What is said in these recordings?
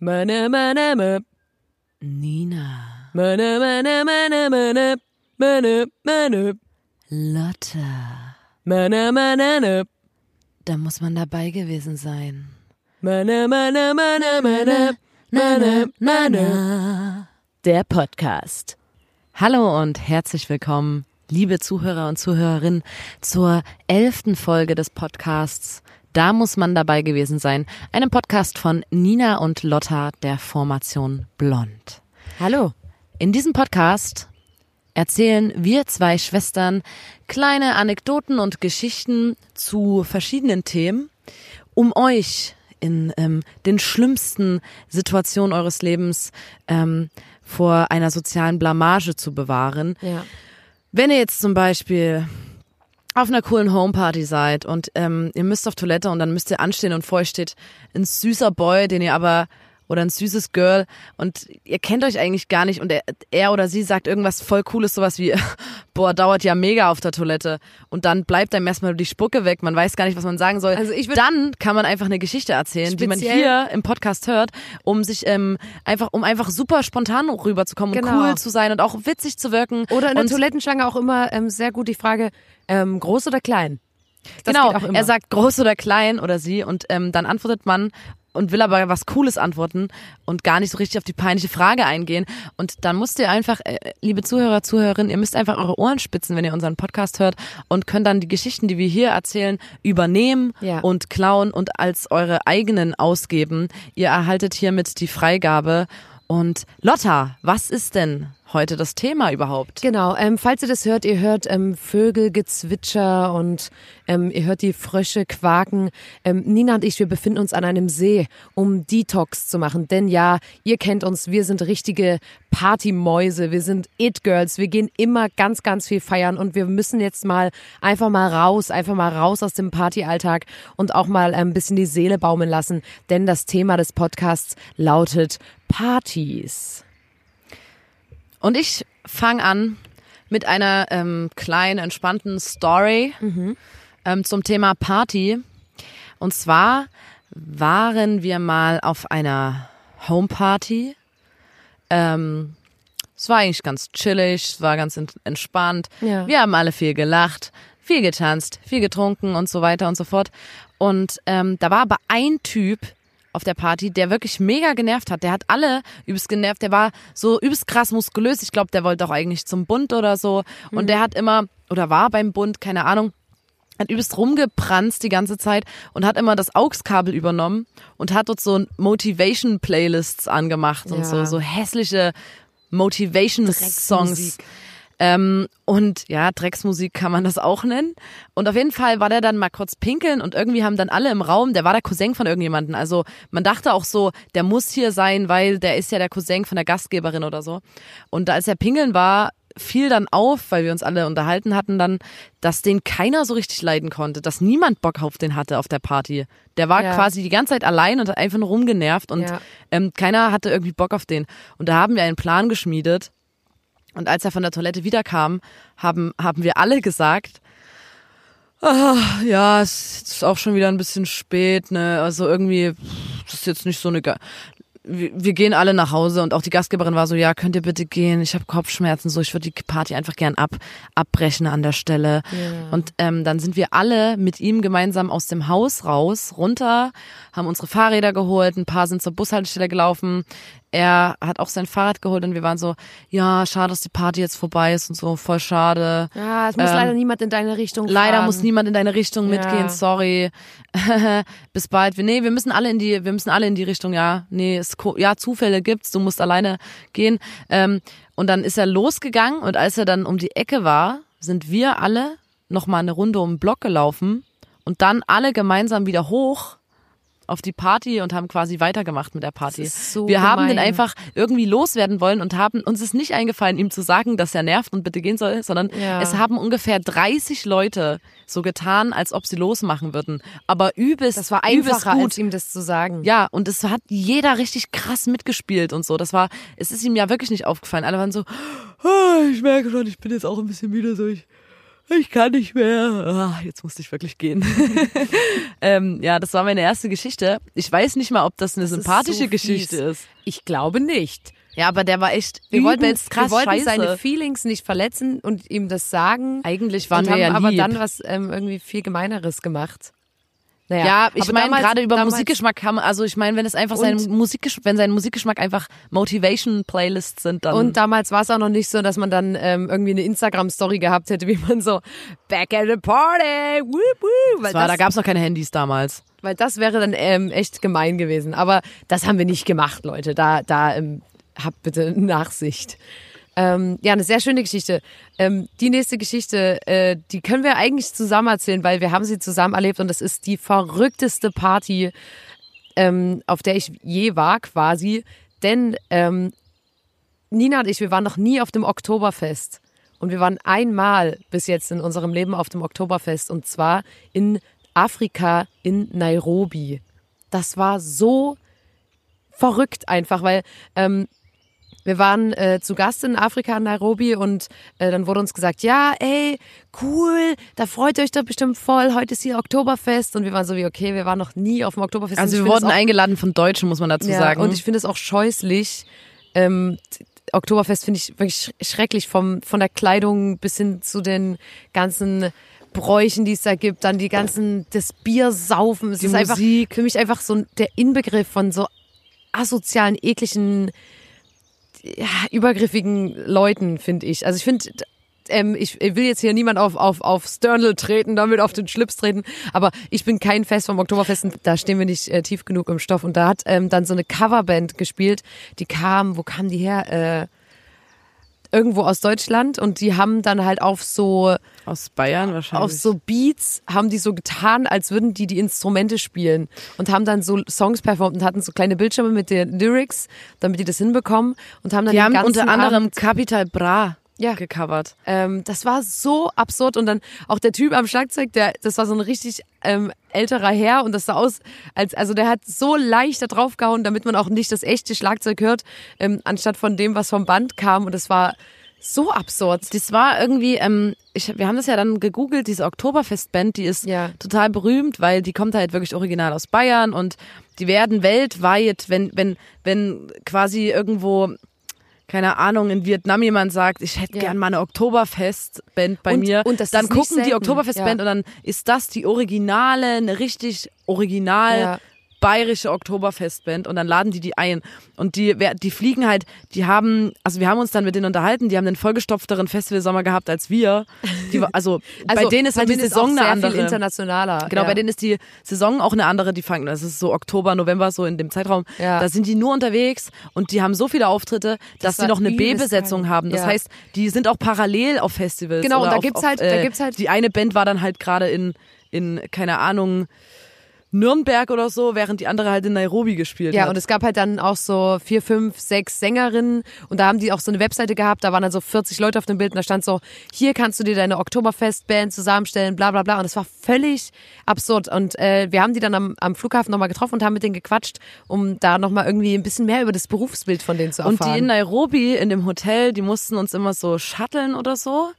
Meine, meine, meine. Nina, Meine, meine, meine, meine. Meine, meine. Lotta. Meine, meine, meine. Da muss man dabei gewesen sein. Meine, meine, meine, meine. Meine, meine. Der Podcast. Hallo und herzlich willkommen, liebe Zuhörer und Zuhörerinnen, zur elften Folge des Podcasts. Da muss man dabei gewesen sein. Einem Podcast von Nina und Lotta der Formation Blond. Hallo. In diesem Podcast erzählen wir zwei Schwestern kleine Anekdoten und Geschichten zu verschiedenen Themen, um euch in ähm, den schlimmsten Situationen eures Lebens ähm, vor einer sozialen Blamage zu bewahren. Ja. Wenn ihr jetzt zum Beispiel auf einer coolen Homeparty seid und ähm, ihr müsst auf Toilette und dann müsst ihr anstehen und vor euch steht ein süßer Boy, den ihr aber oder ein süßes Girl und ihr kennt euch eigentlich gar nicht und er, er oder sie sagt irgendwas voll cooles, sowas wie, boah, dauert ja mega auf der Toilette und dann bleibt einem erstmal die Spucke weg, man weiß gar nicht, was man sagen soll. Also ich dann kann man einfach eine Geschichte erzählen, die man hier im Podcast hört, um sich ähm, einfach, um einfach super spontan rüberzukommen und Genau. cool zu sein und auch witzig zu wirken. Oder in der und Toilettenschlange auch immer ähm, sehr gut die Frage, ähm, groß oder klein? Das genau, er sagt groß oder klein oder sie und ähm, dann antwortet man und will aber was Cooles antworten und gar nicht so richtig auf die peinliche Frage eingehen. Und dann müsst ihr einfach, äh, liebe Zuhörer, Zuhörerinnen, ihr müsst einfach eure Ohren spitzen, wenn ihr unseren Podcast hört und könnt dann die Geschichten, die wir hier erzählen, übernehmen Ja. und klauen und als eure eigenen ausgeben. Ihr erhaltet hiermit die Freigabe. Und Lotta, was ist denn heute das Thema überhaupt? Genau, ähm, falls ihr das hört, ihr hört ähm, Vögelgezwitscher und ähm, ihr hört die Frösche quaken. Ähm, Nina und ich, wir befinden uns an einem See, um Detox zu machen. Denn ja, ihr kennt uns, wir sind richtige Partymäuse, wir sind It-Girls, wir gehen immer ganz, ganz viel feiern und wir müssen jetzt mal einfach mal raus, einfach mal raus aus dem Partyalltag und auch mal ähm, ein bisschen die Seele baumeln lassen. Denn das Thema des Podcasts lautet Partys. Und ich fange an mit einer ähm, kleinen, entspannten Story ähm, zum Thema Party. Und zwar waren wir mal auf einer Homeparty. Ähm, es war eigentlich ganz chillig, es war ganz ent- entspannt. Ja. Wir haben alle viel gelacht, viel getanzt, viel getrunken und so weiter und so fort. Und ähm, da war aber ein Typ auf der Party, der wirklich mega genervt hat. Der hat alle übelst genervt. Der war so übelst krass muskulös. Ich glaube, der wollte auch eigentlich zum Bund oder so. Und der hat immer, oder war beim Bund, keine Ahnung, hat übelst rumgepranzt die ganze Zeit und hat immer das AUX-Kabel übernommen und hat dort so Motivation-Playlists angemacht und Ja. so, so hässliche Motivation-Songs. Ähm, und ja, Drecksmusik kann man das auch nennen. Und auf jeden Fall war der dann mal kurz pinkeln und irgendwie haben dann alle im Raum, der war der Cousin von irgendjemanden. Also man dachte auch so, der muss hier sein, weil der ist ja der Cousin von der Gastgeberin oder so. Und als er pinkeln war, fiel dann auf, weil wir uns alle unterhalten hatten dann, dass den keiner so richtig leiden konnte, dass niemand Bock auf den hatte auf der Party. Der war Ja. quasi die ganze Zeit allein und hat einfach nur rumgenervt und Ja. ähm, keiner hatte irgendwie Bock auf den. Und da haben wir einen Plan geschmiedet. Und als er von der Toilette wiederkam, haben, haben wir alle gesagt, ah, ja, es ist auch schon wieder ein bisschen spät, ne? Also irgendwie, das ist jetzt nicht so eine. Ge wir, wir gehen alle nach Hause und auch die Gastgeberin war so, ja, könnt ihr bitte gehen? Ich habe Kopfschmerzen, so ich würde die Party einfach gern ab, abbrechen an der Stelle. Ja. Und ähm, dann sind wir alle mit ihm gemeinsam aus dem Haus raus, runter, haben unsere Fahrräder geholt, ein paar sind zur Bushaltestelle gelaufen. Er hat auch sein Fahrrad geholt und wir waren so, ja, schade, dass die Party jetzt vorbei ist und so, voll schade. Ja, es muss Ähm, leider niemand in deine Richtung Leider fahren. muss niemand in deine Richtung Ja. mitgehen, sorry. Bis bald. Wir- Nee, wir müssen alle in die, wir müssen alle in die Richtung, ja. Nee, es, ja, Zufälle gibt's, du musst alleine gehen. Ähm, und dann ist er losgegangen und als er dann um die Ecke war, sind wir alle noch mal eine Runde um den Block gelaufen und dann alle gemeinsam wieder hoch auf die Party und haben quasi weitergemacht mit der Party. So wir haben den gemein. einfach irgendwie loswerden wollen und haben uns ist nicht eingefallen, ihm zu sagen, dass er nervt und bitte gehen soll, sondern Ja. es haben ungefähr 30 Leute so getan, als ob sie losmachen würden. Aber übelst, Das war einfacher, gut. als ihm das zu sagen. Ja, und es hat jeder richtig krass mitgespielt und so. Das war, es ist ihm ja wirklich nicht aufgefallen. Alle waren so, "Ah, ich merke schon, ich bin jetzt auch ein bisschen müde, so ich ich kann nicht mehr. Ah, jetzt musste ich wirklich gehen. ähm, ja, das war meine erste Geschichte. Ich weiß nicht mal, ob das eine Das ist sympathische so Geschichte ist. Ich glaube nicht. Ja, aber der war echt Wir wollten, übelst krass wir wollten scheiße. seine Feelings nicht verletzen und ihm das sagen. Eigentlich waren und wir haben ja aber lieb. dann was ähm, irgendwie viel Gemeineres gemacht. Naja, Ja, ich meine gerade über damals- Musikgeschmack kann man, also ich meine, wenn es einfach sein Musikgeschmack, wenn sein Musikgeschmack einfach Motivation Playlists sind, dann Und damals war es auch noch nicht so, dass man dann ähm, irgendwie eine Instagram-Story gehabt hätte, wie man so Back at the Party, whoop, whoop. Weil das war, da das, gab es noch keine Handys damals. weil das wäre dann ähm, echt gemein gewesen. Aber das haben wir nicht gemacht, Leute. Da, da ähm, habt bitte Nachsicht. Ähm, ja, eine sehr schöne Geschichte. Ähm, die nächste Geschichte, äh, die können wir eigentlich zusammen erzählen, weil wir haben sie zusammen erlebt und das ist die verrückteste Party, ähm, auf der ich je war quasi. Denn ähm, Nina und ich, wir waren noch nie auf dem Oktoberfest. Und wir waren einmal bis jetzt in unserem Leben auf dem Oktoberfest und zwar in Afrika, in Nairobi. Das war so verrückt einfach, weil ähm, wir waren äh, zu Gast in Afrika, in Nairobi und äh, dann wurde uns gesagt, ja, ey, cool, da freut ihr euch doch bestimmt voll, heute ist hier Oktoberfest und wir waren so wie, okay, wir waren noch nie auf dem Oktoberfest. Also wir wurden auch- eingeladen von Deutschen, muss man dazu ja, sagen. Und ich finde es auch scheußlich. Ähm, Oktoberfest finde ich wirklich sch- schrecklich, vom, von der Kleidung bis hin zu den ganzen Bräuchen, die es da gibt, dann die ganzen, das Biersaufen. Es Die ist einfach Musik. für mich einfach so der Inbegriff von so asozialen, ekligen, ja, übergriffigen Leuten, finde ich. Also ich finde, ähm, ich will jetzt hier niemand auf, auf, auf Sternl treten, damit auf den Schlips treten, aber ich bin kein Fest vom Oktoberfest, da stehen wir nicht äh, tief genug im Stoff. Und da hat ähm, dann so eine Coverband gespielt, die kam, wo kam die her? Äh, irgendwo aus Deutschland und die haben dann halt auf so Aus Bayern wahrscheinlich. auf so Beats haben die so getan, als würden die die Instrumente spielen und haben dann so Songs performt und hatten so kleine Bildschirme mit den Lyrics, damit die das hinbekommen und haben dann die haben unter anderem Abend, Capital Bra Ja. gecovert. ähm, das war so absurd und dann auch der Typ am Schlagzeug, der das war so ein richtig ähm, älterer Herr und das sah aus als also der hat so leicht da drauf gehauen, damit man auch nicht das echte Schlagzeug hört, ähm, anstatt von dem, was vom Band kam und das war so absurd. Das war irgendwie, ähm, ich, wir haben das ja dann gegoogelt, diese Oktoberfestband, die ist Ja. total berühmt, weil die kommt halt wirklich original aus Bayern und die werden weltweit, wenn, wenn, wenn quasi irgendwo, keine Ahnung, in Vietnam jemand sagt, ich hätte Ja. gern mal eine Oktoberfestband bei Und- mir, und dann gucken die Oktoberfestband ja. und dann ist das die originale, eine richtig original Ja. Bayerische Oktoberfestband und dann laden die die ein und die die fliegen halt die haben also wir haben uns dann mit denen unterhalten die haben einen vollgestopfteren Festivalsommer gehabt als wir die, war- also, bei denen ist halt die Saison eine andere viel internationaler. Genau, ja. bei denen ist die Saison auch eine andere, die fangen, das ist so Oktober, November, so in dem Zeitraum. Ja. Da sind die nur unterwegs und die haben so viele Auftritte, dass war sie noch eine B-Besetzung haben. Das Ja. heißt, die sind auch parallel auf Festivals. Genau, und da auf, gibt's auf, halt- da äh, gibt's halt- Die eine Band war dann halt gerade in, in, keine Ahnung, Nürnberg oder so, während die andere halt in Nairobi gespielt Ja, hat. und es gab halt dann auch so vier, fünf, sechs Sängerinnen und da haben die auch so eine Webseite gehabt, da waren dann so 40 Leute auf dem Bild und da stand so, hier kannst du dir deine Oktoberfestband zusammenstellen, bla bla bla und es war völlig absurd und äh, wir haben die dann am, am Flughafen nochmal getroffen und haben mit denen gequatscht, um da nochmal irgendwie ein bisschen mehr über das Berufsbild von denen zu Und erfahren. die in Nairobi in dem Hotel, die mussten uns immer so shutteln oder so.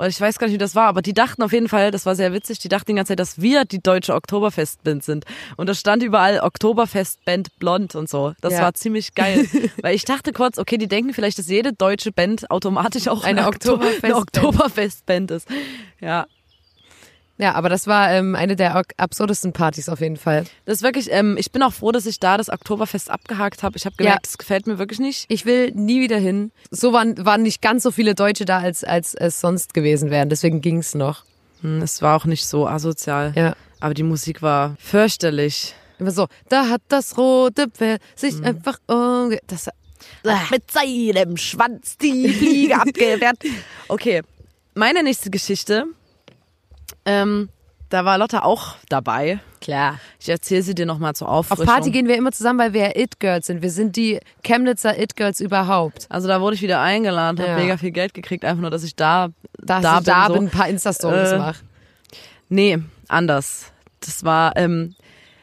Oder ich weiß gar nicht, wie das war, aber die dachten auf jeden Fall, das war sehr witzig, die dachten die ganze Zeit, dass wir die deutsche Oktoberfestband sind. Und da stand überall Oktoberfestband blond und so. Das Ja. war ziemlich geil. Weil ich dachte kurz, okay, die denken vielleicht, dass jede deutsche Band automatisch auch Eine Oktoberfestband. eine Oktoberfestband ist. Ja. Ja, aber das war ähm, eine der absurdesten Partys auf jeden Fall. Das ist wirklich, ähm, ich bin auch froh, dass ich da das Oktoberfest abgehakt habe. Ich habe gemerkt, das gefällt mir wirklich nicht. Ich will nie wieder hin. So waren, waren nicht ganz so viele Deutsche da, als, als es sonst gewesen wären. Deswegen ging's noch. Hm, Es war auch nicht so asozial. Ja. Aber die Musik war fürchterlich. Immer so, da hat das rote Pferd sich Mhm. einfach umge... Das, Mit seinem Schwanz die Fliege abgewehrt. Okay, meine nächste Geschichte. Ähm, da war Lotta auch dabei. klar. Ich erzähle sie dir nochmal zur Auf Auffrischung. Party gehen wir immer zusammen, weil wir ja It-Girls sind. Wir sind die Chemnitzer It-Girls überhaupt. Also da wurde ich wieder eingeladen, habe Ja. mega viel Geld gekriegt, einfach nur, dass ich da, Dass da ich da bin. bin, So. ein paar Insta-Stories Äh, mach. Nee, anders. Das war ähm,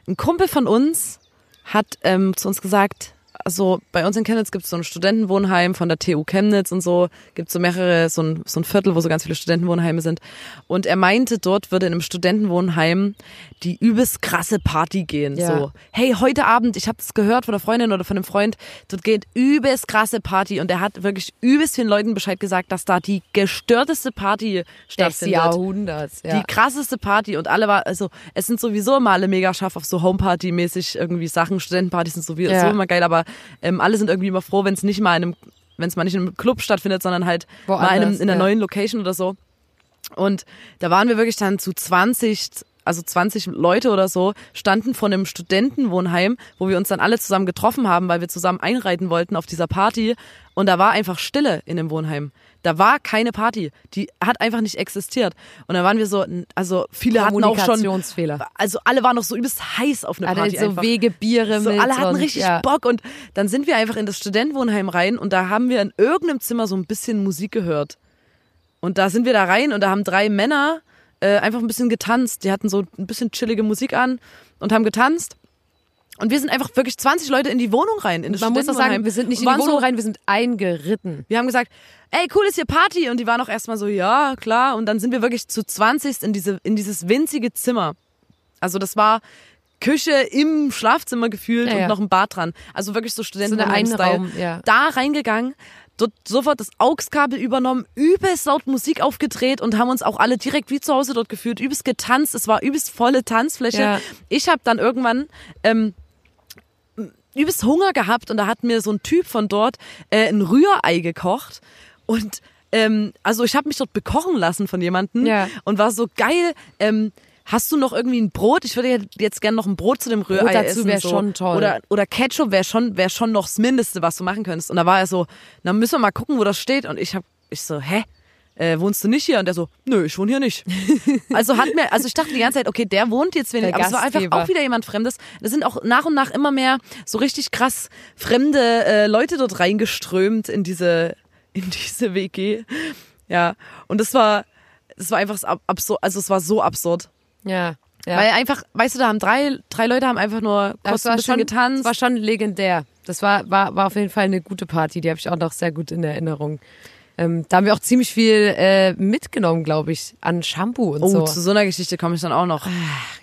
ein Kumpel von uns hat ähm, zu uns gesagt, also bei uns in Chemnitz gibt es so ein Studentenwohnheim von der TU Chemnitz und so, gibt so mehrere, so ein, so ein Viertel, wo so ganz viele Studentenwohnheime sind. Und er meinte, dort würde in einem Studentenwohnheim die übelst krasse Party gehen. Ja. So, hey, heute Abend, ich habe das gehört von der Freundin oder von einem Freund, dort geht übelst krasse Party und er hat wirklich übelst vielen Leuten Bescheid gesagt, dass da die gestörteste Party Des stattfindet. Jahrhunderts. Ja. Die krasseste Party und alle war, also es sind sowieso immer alle mega scharf auf so Homeparty-mäßig irgendwie Sachen. Studentenpartys sind sowieso Ja. immer geil, aber ähm, alle sind irgendwie immer froh, wenn es nicht mal in einem, wenn es mal nicht in einem Club stattfindet, sondern halt mal in, einem, Woanders, in einer ja. neuen Location oder so. Und da waren wir wirklich dann zu 20, also 20 Leute oder so, standen vor einem Studentenwohnheim, wo wir uns dann alle zusammen getroffen haben, weil wir zusammen einreiten wollten auf dieser Party. Und da war einfach Stille in dem Wohnheim. Da war keine Party. Die hat einfach nicht existiert. Und da waren wir so, also viele hatten auch schon, also alle waren noch so übelst heiß auf eine Party so einfach. Wege, Biere So, alle hatten und, richtig ja. Bock und dann sind wir einfach in das Studentenwohnheim rein und da haben wir in irgendeinem Zimmer so ein bisschen Musik gehört. Und da sind wir da rein und da haben drei Männer äh, einfach ein bisschen getanzt. Die hatten so ein bisschen chillige Musik an und haben getanzt. Und wir sind einfach wirklich 20 Leute in die Wohnung rein. In das Man muss doch sagen, wir sind nicht in die Wohnung so, rein, wir sind eingeritten. Wir haben gesagt, ey, cool ist hier Party. Und die waren auch erstmal so, ja, klar. Und dann sind wir wirklich zu 20 in, diese, in dieses winzige Zimmer. Also das war Küche im Schlafzimmer gefühlt Ja, ja. und noch ein Bad dran. Also wirklich so So eine. Einraum, ja. Da reingegangen, dort sofort das AUX-Kabel übernommen, übelst laut Musik aufgedreht und haben uns auch alle direkt wie zu Hause dort gefühlt, übelst getanzt. Es war übelst volle Tanzfläche. Ja. Ich habe dann irgendwann ähm, übelst Hunger gehabt und da hat mir so ein Typ von dort äh, ein Rührei gekocht und ähm, also ich habe mich dort bekochen lassen von jemandem Ja. und war so geil. Ähm, Hast du noch irgendwie ein Brot? Ich würde jetzt gerne noch ein Brot zu dem Rührei dazu essen. wär so. schon toll. Oder, oder Ketchup wäre schon, wär schon noch das Mindeste, was du machen könntest. Und da war er so, na müssen wir mal gucken, wo das steht. Und ich hab, ich so, hä? Äh, wohnst du nicht hier? Und der so, nö, ich wohne hier nicht. also hat mir, also ich dachte die ganze Zeit, okay, der wohnt jetzt wenig, Der aber es war einfach auch wieder jemand Fremdes. Da sind auch nach und nach immer mehr so richtig krass fremde äh, Leute dort reingeströmt in diese, in diese WG. Ja. Und das war, das war einfach absurd, also es war so absurd. Ja. ja. Weil einfach, weißt du, da haben drei, drei Leute haben einfach nur das kurz ein bisschen schon, getanzt. das war schon legendär. Das war, war, war auf jeden Fall eine gute Party. Die habe ich auch noch sehr gut in Erinnerung. Ähm, da haben wir auch ziemlich viel äh, mitgenommen, glaube ich, an Shampoo und oh, so. zu so einer Geschichte komme ich dann auch noch.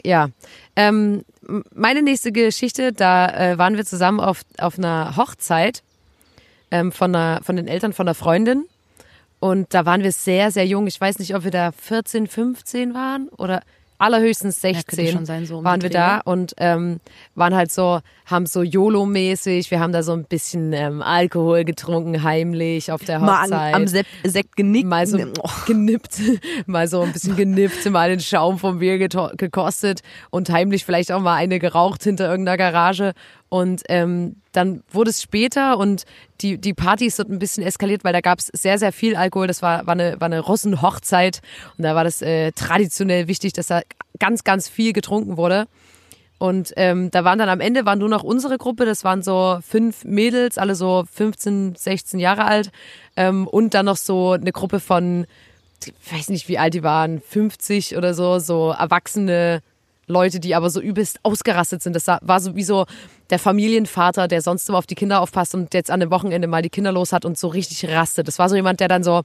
Ja. Ähm, meine nächste Geschichte, da äh, waren wir zusammen auf, auf einer Hochzeit ähm, von, einer, von den Eltern von einer Freundin. Und da waren wir sehr, sehr jung. Ich weiß nicht, ob wir da 14, 15 waren oder allerhöchstens könnte 16 schon sein, so um waren wir da und ähm, waren halt so, haben so YOLO-mäßig, wir haben da so ein bisschen ähm, Alkohol getrunken, heimlich auf der Mal Hochzeit an, am Sekt, Sekt genickt. mal so Oh. genippt, mal so ein bisschen genippt, mal den Schaum vom Bier gekostet und heimlich vielleicht auch mal eine geraucht hinter irgendeiner Garage. Und ähm, dann wurde es später und die, die Party ist dort ein bisschen eskaliert, weil da gab es sehr, sehr viel Alkohol. Das war, war eine, war eine Russenhochzeit und da war das äh, traditionell wichtig, dass da ganz, ganz viel getrunken wurde. Und ähm, da waren dann am Ende waren nur noch unsere Gruppe, das waren so fünf Mädels, alle so 15, 16 Jahre alt. Ähm, und dann noch so eine Gruppe von, ich weiß nicht, wie alt die waren, 50 oder so, so erwachsene Leute, die aber so übelst ausgerastet sind. Das war so wie so der Familienvater, der sonst immer auf die Kinder aufpasst und jetzt an dem Wochenende mal die Kinder los hat und so richtig rastet. Das war so jemand, der dann so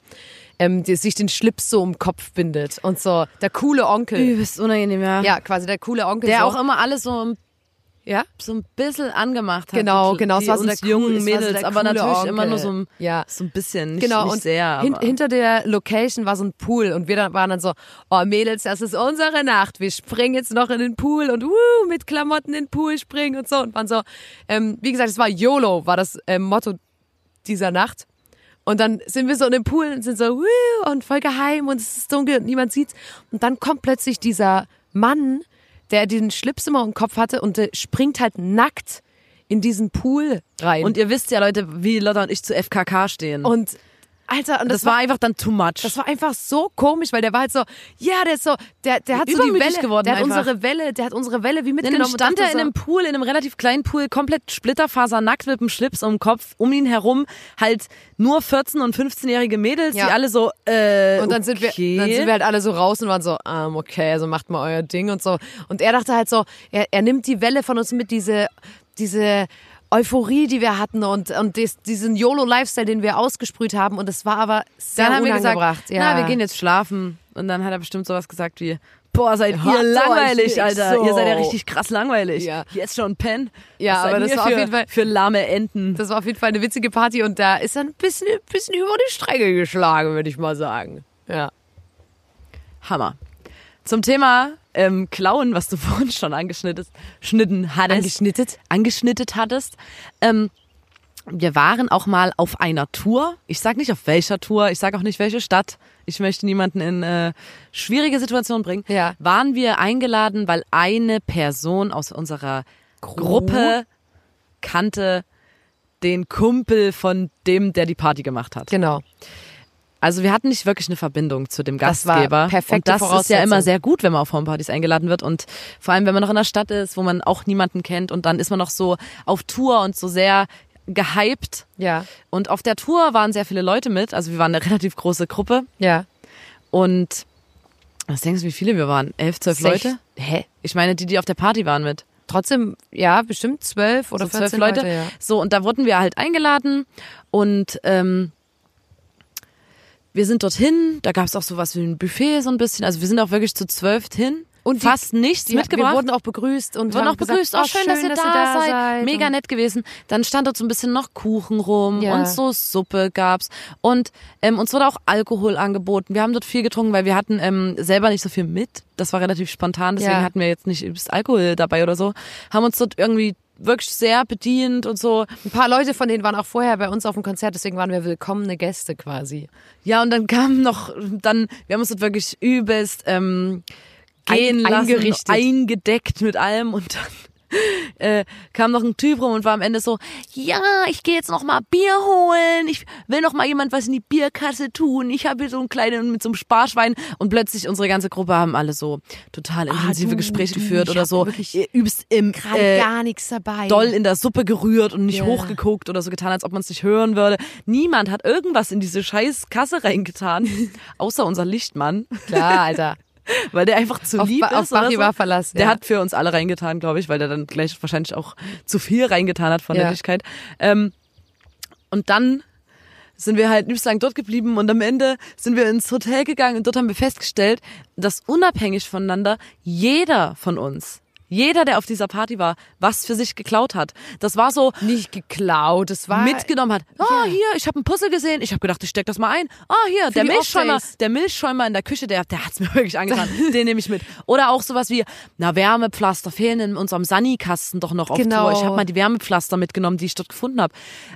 ähm, die, sich den Schlips so um Kopf bindet und so der coole Onkel. Übelst unangenehm, ja. Ja, quasi der coole Onkel. Der so. auch immer alles so, ja, so ein bisschen angemacht hat. Genau, genau, es war so der jungen so Mädels, aber natürlich Onkel. immer nur so ein, Ja. so ein bisschen, nicht, Genau, nicht und sehr. hin, hinter der Location war so ein Pool und wir dann, waren dann so, oh Mädels, das ist unsere Nacht, wir springen jetzt noch in den Pool und wuh, mit Klamotten in den Pool springen und so und waren so, ähm, wie gesagt, es war YOLO, war das ähm, Motto dieser Nacht. Und dann sind wir so in dem Pool und sind so, wuh, und voll geheim und es ist dunkel und niemand sieht's. Und dann kommt plötzlich dieser Mann, der den Schlips immer im Kopf hatte und springt halt nackt in diesen Pool rein. und ihr wisst ja, Leute, wie Lotta und ich zu FKK stehen. und Alter, und das, war einfach dann too much. das war einfach so komisch, weil der war halt so, ja, der ist so, der, der hat so die Welle, geworden der hat einfach. unsere Welle, der hat unsere Welle wie Und mitgenommen. dann stand und er in einem Pool, in einem relativ kleinen Pool, komplett splitterfasernackt mit dem Schlips um den Kopf, um ihn herum halt nur 14- und 15-jährige Mädels, Ja. die alle so, äh, Und dann sind wir, okay. dann sind wir halt alle so raus und waren so, ähm, okay, also macht mal euer Ding und so. Und er dachte halt so, er, er nimmt die Welle von uns mit, diese, diese Euphorie, die wir hatten und, und des, diesen YOLO-Lifestyle, den wir ausgesprüht haben. Und es war aber sehr Dann haben wir gesagt, ja. na, wir gehen jetzt schlafen. Und dann hat er bestimmt sowas gesagt wie, boah, seid Habt ihr langweilig, Alter. so. Ihr seid ja richtig krass langweilig. Ja. Jetzt schon Pen. Ja, aber das war auf für, jeden Fall- für lahme Enten. Das war auf jeden Fall eine witzige Party und da ist er ein bisschen, ein bisschen über die Stränge geschlagen, würde ich mal sagen. Ja. Hammer. Zum Thema ähm, Klauen, was du vorhin schon angeschnitten schnitten hattest. Angeschnittet? angeschnittet hattest. Ähm, wir waren auch mal auf einer Tour. Ich sag nicht auf welcher Tour, ich sag auch nicht welche Stadt. Ich möchte niemanden in äh, schwierige Situationen bringen. Ja. Waren wir eingeladen, weil eine Person aus unserer Gruppe kannte den Kumpel von dem, der die Party gemacht hat. Genau. Also wir hatten nicht wirklich eine Verbindung zu dem Das war Gastgeber. perfekte und das ist ja immer sehr gut, wenn man auf Homepartys eingeladen wird und vor allem, wenn man noch in einer Stadt ist, wo man auch niemanden kennt und dann ist man noch so auf Tour und so sehr gehypt. Ja. Und auf der Tour waren sehr viele Leute mit, also wir waren eine relativ große Gruppe Ja. und was denkst du, wie viele wir waren? Elf, zwölf Sech- Leute? Hä? Ich meine, die, die auf der Party waren mit. Trotzdem, ja, bestimmt zwölf oder so zwölf 14 Leute. Leute. ja. So, und da wurden wir halt eingeladen und ähm, wir sind dorthin, da gab es auch sowas wie ein Buffet so ein bisschen. Also wir sind auch wirklich zu zwölf hin. Und die- fast nichts Die, mitgebracht. Wir wurden auch begrüßt und wurden auch begrüßt. Gesagt, oh, schön, dass ihr da, seid. Mega Und- nett gewesen. Dann stand dort so ein bisschen noch Kuchen rum Ja. und so Suppe gab's. Und ähm, uns wurde auch Alkohol angeboten. Wir haben dort viel getrunken, weil wir hatten ähm, selber nicht so viel mit. Das war relativ spontan, deswegen Ja. hatten wir jetzt nicht übelst Alkohol dabei oder so. Haben uns dort irgendwie wirklich sehr bedient und so. Ein paar Leute von denen waren auch vorher bei uns auf dem Konzert, deswegen waren wir willkommene Gäste quasi. Ja, und dann kam noch, dann, wir haben uns dort wirklich übelst ähm, gehen Ein- lassen, eingedeckt mit allem und dann äh, kam noch ein Typ rum und war am Ende so, ja, ich gehe jetzt noch mal Bier holen, ich will noch mal jemand was in die Bierkasse tun, ich habe hier so einen kleinen mit so einem Sparschwein und plötzlich unsere ganze Gruppe haben alle so total intensive du, Gespräche du, geführt oder so, übst im Gerade äh, gar nichts dabei. doll in der Suppe gerührt und nicht Ja. hochgeguckt oder so getan, als ob man es nicht hören würde. Niemand hat irgendwas in diese scheiß Kasse reingetan, außer unser Lichtmann, Klar, Alter. Weil der einfach zu Auf, lieb Ba- auf ist. oder Bachy so. war Verlass. Der ja. hat für uns alle reingetan, glaube ich, weil der dann gleich wahrscheinlich auch zu viel reingetan hat von Ja. Nettigkeit. Ähm, und dann sind wir halt übelst lang dort geblieben und am Ende sind wir ins Hotel gegangen und dort haben wir festgestellt, dass unabhängig voneinander jeder von uns, jeder, der auf dieser Party war, was für sich geklaut hat. Das war so, nicht geklaut. Es war mitgenommen hat. Ah, Ja. hier, ich habe ein Puzzle gesehen. Ich habe gedacht, ich steck das mal ein. Ah, hier, der die Milchschäumer, der Milchschäumer in der Küche, der, der hat's mir wirklich angetan. Den nehme ich mit. Oder auch sowas wie, na, Wärmepflaster fehlen in unserem Sani-Kasten doch noch auf Genau. Tour. Ich habe mal die Wärmepflaster mitgenommen, die ich dort gefunden habe.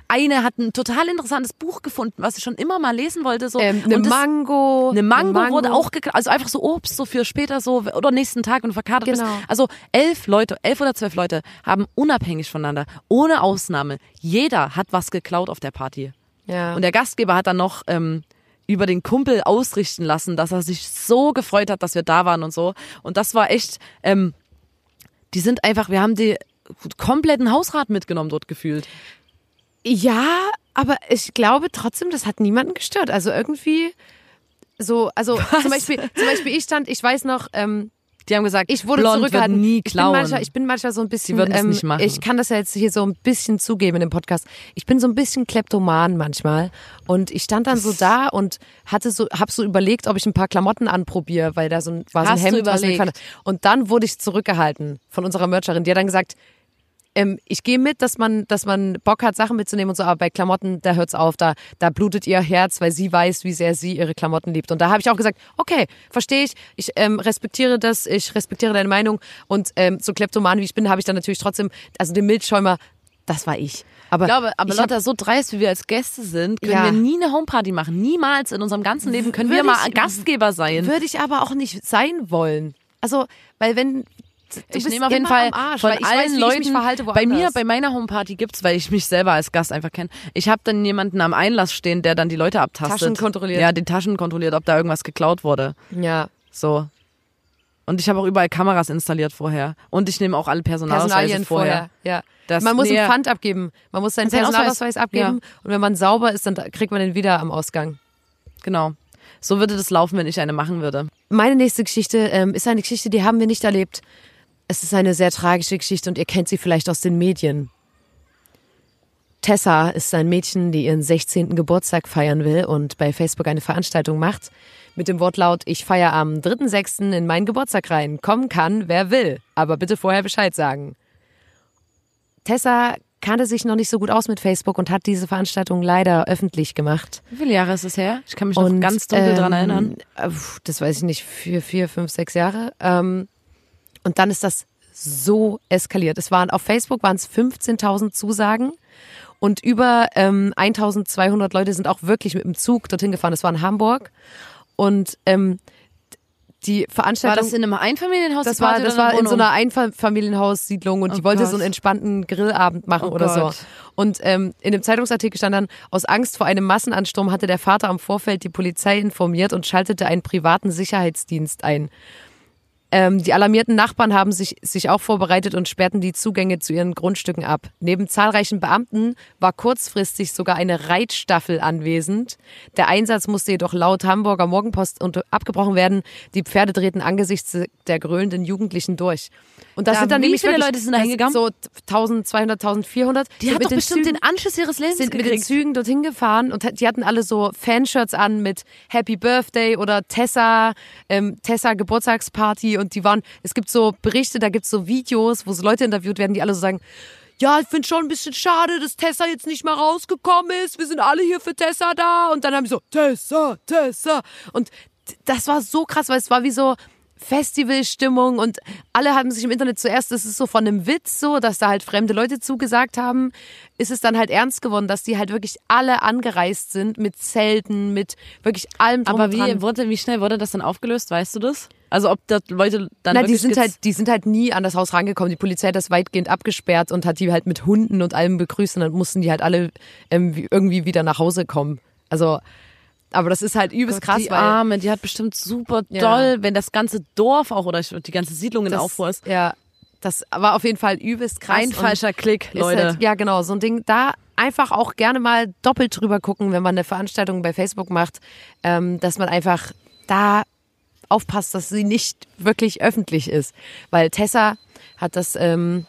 Eine hat ein total interessantes Buch gefunden, was ich schon immer mal lesen wollte. So. ähm, eine Und das- Mango. eine Mango, wurde auch geklaut, also einfach so Obst, so für später so oder nächsten Tag, du verkatert Genau. bist. Also elf Leute, elf oder zwölf Leute haben unabhängig voneinander, ohne Ausnahme, jeder hat was geklaut auf der Party. Ja. Und der Gastgeber hat dann noch ähm, über den Kumpel ausrichten lassen, dass er sich so gefreut hat, dass wir da waren und so. Und das war echt, ähm, die sind einfach, wir haben die kompletten Hausrat mitgenommen dort gefühlt. Ja, aber ich glaube trotzdem, das hat niemanden gestört. Also irgendwie so, also zum Beispiel, zum Beispiel ich stand, ich weiß noch, ähm, Die haben gesagt, ich wurde Blond zurückgehalten. Nie ich bin klauen. manchmal, ich bin manchmal so ein bisschen, würden das ähm, nicht machen. ich kann das ja jetzt hier so ein bisschen zugeben in dem Podcast. Ich bin so ein bisschen kleptoman manchmal und ich stand dann so da und hatte so, hab so überlegt, ob ich ein paar Klamotten anprobiere, weil da so ein, war so ein Hast Hemd, was mir gefallen hat. Und dann wurde ich zurückgehalten von unserer Mercherin, die hat dann gesagt, ähm, ich gehe mit, dass man, dass man Bock hat, Sachen mitzunehmen und so, aber bei Klamotten, da hört's auf, da, da blutet ihr Herz, weil sie weiß, wie sehr sie ihre Klamotten liebt. Und da habe ich auch gesagt, okay, verstehe ich, ich ähm, respektiere das, ich respektiere deine Meinung und ähm, so kleptoman wie ich bin, habe ich dann natürlich trotzdem, also den Milchschäumer, das war ich. Aber Ich glaube, aber ich Lotta, so dreist, wie wir als Gäste sind, können Ja. wir nie eine Homeparty machen. Niemals in unserem ganzen Leben können wir Würde mal ich- Gastgeber sein. würde ich aber auch nicht sein wollen. Also, weil wenn du ich nehme auf jeden Fall Arsch, von allen weiß, Leuten, verhalte bei mir, bei meiner Homeparty gibt's, weil ich mich selber als Gast einfach kenne. Ich habe dann jemanden am Einlass stehen, der dann die Leute abtastet. Taschen kontrolliert. Ja, die Taschen kontrolliert, ob da irgendwas geklaut wurde. ja, So. Und ich habe auch überall Kameras installiert vorher. Und ich nehme auch alle Personalausweise vorher. vorher. Ja. Das- man muss nee. einen Pfand abgeben. Man muss seinen Seinen Ausweis. Personalausweis abgeben. Und wenn man sauber ist, dann kriegt man den wieder am Ausgang. Genau. So würde das laufen, wenn ich eine machen würde. Meine nächste Geschichte ähm, ist eine Geschichte, die haben wir nicht erlebt. Es ist eine sehr tragische Geschichte und ihr kennt sie vielleicht aus den Medien. Tessa ist ein Mädchen, die ihren 16. Geburtstag feiern will und bei Facebook eine Veranstaltung macht mit dem Wortlaut, ich feiere am 3.6. in meinen Geburtstag rein. Kommen kann, wer will, aber bitte vorher Bescheid sagen. Tessa kannte sich noch nicht so gut aus mit Facebook und hat diese Veranstaltung leider öffentlich gemacht. Wie viele Jahre ist es her? Ich kann mich noch ganz dunkel ähm, dran erinnern. Das weiß ich nicht, vier, vier, fünf, sechs Jahre. Ähm, und dann ist das so eskaliert. Es waren auf Facebook waren es 15.000 Zusagen und über ähm, 1.200 Leute sind auch wirklich mit dem Zug dorthin gefahren. Das war in Hamburg und ähm, die Veranstaltung. War das in einem Einfamilienhaus? Das war, das war in so einer Einfamilienhaussiedlung und oh die wollte Gott. so einen entspannten Grillabend machen oh oder Gott. so. Und ähm, in dem Zeitungsartikel stand dann, aus Angst vor einem Massenansturm hatte der Vater am Vorfeld die Polizei informiert und schaltete einen privaten Sicherheitsdienst ein. Ähm, die alarmierten Nachbarn haben sich, sich auch vorbereitet und sperrten die Zugänge zu ihren Grundstücken ab. Neben zahlreichen Beamten war kurzfristig sogar eine Reitstaffel anwesend. Der Einsatz musste jedoch laut Hamburger Morgenpost abgebrochen werden. Die Pferde drehten angesichts der grölenden Jugendlichen durch. Und das da, sind dann wie viele wirklich, Leute sind da hingegangen? So 1200, 1400. Die hat doch bestimmt Zügen, den Anschluss ihres Lebens sind gekriegt. mit den Zügen dorthin gefahren und die hatten alle so Fanshirts an mit Happy Birthday oder Tessa, ähm, Tessa Geburtstagsparty und die waren, es gibt so Berichte, da gibt es so Videos, wo so Leute interviewt werden, die alle so sagen, ja, ich finde schon ein bisschen schade, dass Tessa jetzt nicht mehr rausgekommen ist. Wir sind alle hier für Tessa da. Und dann haben die so, Tessa, Tessa. Und das war so krass, weil es war wie so, Festivalstimmung und alle haben sich im Internet zuerst, das ist so von einem Witz so, dass da halt fremde Leute zugesagt haben, ist es dann halt ernst geworden, dass die halt wirklich alle angereist sind mit Zelten, mit wirklich allem drum Aber wie, wurde, wie schnell wurde das dann aufgelöst, weißt du das? Also ob da Leute dann Na, die sind halt, die sind halt nie an das Haus rangekommen. Die Polizei hat das weitgehend abgesperrt und hat die halt mit Hunden und allem begrüßt und dann mussten die halt alle ähm, irgendwie wieder nach Hause kommen. Also aber das ist halt übelst Gott, krass. Die Arme, die hat bestimmt super ja. doll, wenn das ganze Dorf auch oder die ganze Siedlung in Aufruhr ist. Ja, das war auf jeden Fall übelst krass. Ein falscher Klick, Leute. Halt, ja, genau, so ein Ding. Da einfach auch gerne mal doppelt drüber gucken, wenn man eine Veranstaltung bei Facebook macht, ähm, dass man einfach da aufpasst, dass sie nicht wirklich öffentlich ist. Weil Tessa hat das ähm,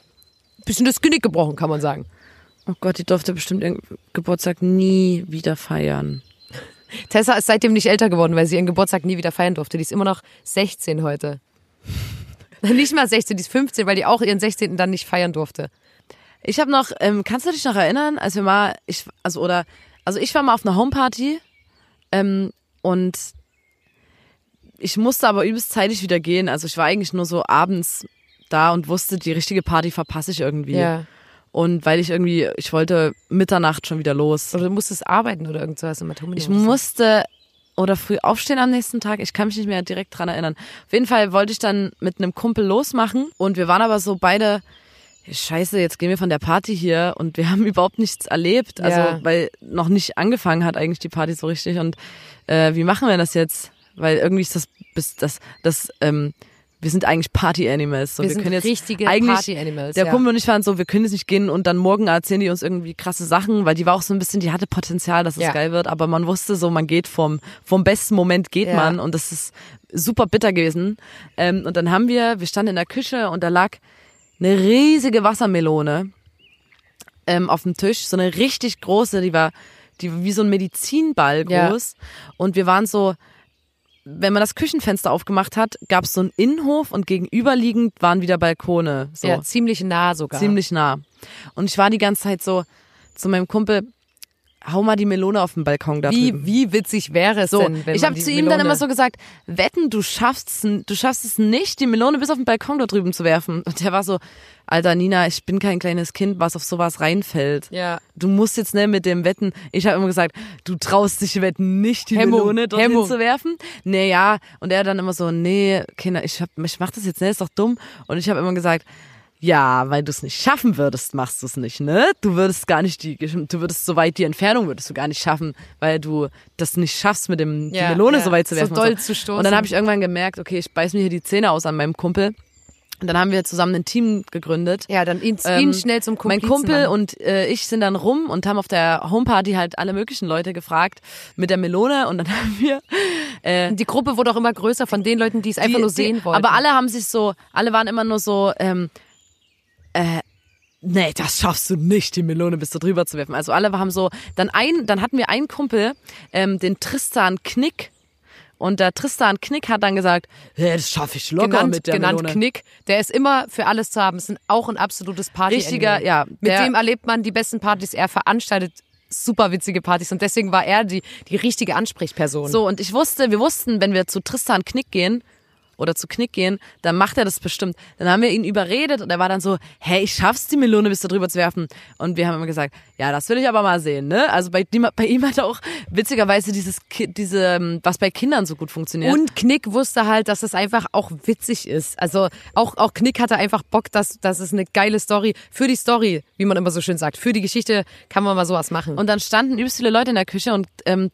bisschen das Genick gebrochen, kann man sagen. Oh Gott, die durfte bestimmt ihren Geburtstag nie wieder feiern. Tessa ist seitdem nicht älter geworden, weil sie ihren Geburtstag nie wieder feiern durfte. Die ist immer noch 16 heute. nicht mal 16, die ist 15, weil die auch ihren 16. dann nicht feiern durfte. Ich habe noch, ähm, kannst du dich noch erinnern, als wir mal, ich, also oder, also ich war mal auf einer Homeparty ähm, und ich musste aber übelst zeitig wieder gehen. Also ich war eigentlich nur so abends da und wusste, die richtige Party verpasse ich irgendwie. Ja. Und weil ich irgendwie, ich wollte Mitternacht schon wieder los. Oder du musstest arbeiten oder irgendwas im Atom. Ich musste oder früh aufstehen am nächsten Tag. Ich kann mich nicht mehr direkt dran erinnern. Auf jeden Fall wollte ich dann mit einem Kumpel losmachen und wir waren aber so beide, scheiße, jetzt gehen wir von der Party hier und wir haben überhaupt nichts erlebt. Also, ja. weil noch nicht angefangen hat eigentlich die Party so richtig und äh, wie machen wir das jetzt? Weil irgendwie ist das, bis das, das, ähm, wir sind eigentlich Party Animals. So, wir, wir sind jetzt richtige Party Animals. Der ja. Kumpel und ich waren so, wir können jetzt nicht gehen und dann morgen erzählen die uns irgendwie krasse Sachen, weil die war auch so ein bisschen, die hatte Potenzial, dass es ja. geil wird, aber man wusste so, man geht vom, vom besten Moment geht ja. man und das ist super bitter gewesen. Ähm, und dann haben wir, wir standen in der Küche und da lag eine riesige Wassermelone ähm, auf dem Tisch, so eine richtig große, die war, die wie so ein Medizinball groß. Und wir waren so, wenn man das Küchenfenster aufgemacht hat, gab es so einen Innenhof und gegenüberliegend waren wieder Balkone. So. Ja, ziemlich nah sogar. Ziemlich nah. Und ich war die ganze Zeit so zu meinem Kumpel, hau mal die Melone auf den Balkon da wie, drüben. Wie witzig wäre es so, denn, wenn Ich habe zu ihm dann immer so gesagt, wetten, du schaffst, du schaffst es nicht, die Melone bis auf den Balkon da drüben zu werfen. Und der war so, Alter Nina, ich bin kein kleines Kind, was auf sowas reinfällt. Ja. Du musst jetzt nicht mit dem Wetten. Ich habe immer gesagt, du traust dich Wetten nicht, die Hemmung, Melone dorthin Hemmung. zu werfen. Nee, ja. Und er dann immer so, nee, Kinder, ich, hab, ich mach das jetzt nicht, ist doch dumm. Und ich habe immer gesagt, ja, weil du es nicht schaffen würdest, machst du es nicht, ne? Du würdest gar nicht die, du würdest so weit die Entfernung würdest du gar nicht schaffen, weil du das nicht schaffst, mit dem ja, die Melone ja, so weit zu werfen. So doll und so. zu stoßen. Und dann habe ich irgendwann gemerkt, okay, ich beiß mir hier die Zähne aus an meinem Kumpel. Und dann haben wir zusammen ein Team gegründet. Ja, dann ihn, ähm, ihn schnell zum Komplizen Mein Kumpel und äh, ich sind dann rum und haben auf der Homeparty halt alle möglichen Leute gefragt mit der Melone und dann haben wir äh, die Gruppe wurde auch immer größer von den Leuten, die es einfach nur sehen wollten. Aber alle haben sich so, alle waren immer nur so, ähm, äh, nee, das schaffst du nicht, die Melone bis da drüber zu werfen. Also alle haben so, dann ein, dann hatten wir einen Kumpel, ähm, den Tristan Knick. Und der Tristan Knick hat dann gesagt, hey, das schaffe ich locker genannt, mit der genannt Melone. Knick. Der ist immer für alles zu haben. Ist ein, auch ein absolutes Party. Richtiger, ja, Mit dem erlebt man die besten Partys. Er veranstaltet super witzige Partys und deswegen war er die, die richtige Ansprechperson. So, und ich wusste, wir wussten, wenn wir zu Tristan Knick gehen, oder zu Knick gehen, dann macht er das bestimmt. Dann haben wir ihn überredet und er war dann so, hey, ich schaff's, die Melone bis da drüber zu werfen. Und wir haben immer gesagt, ja, das will ich aber mal sehen, ne? Also bei, ihm- bei ihm hat auch witzigerweise dieses, diese, ähm, was bei Kindern so gut funktioniert. Und Knick wusste halt, dass es einfach auch witzig ist. Also auch, auch Knick hatte einfach Bock, dass, dass es eine geile Story, für die Story, wie man immer so schön sagt, für die Geschichte kann man mal sowas machen. Und dann standen übelst viele Leute in der Küche und ähm,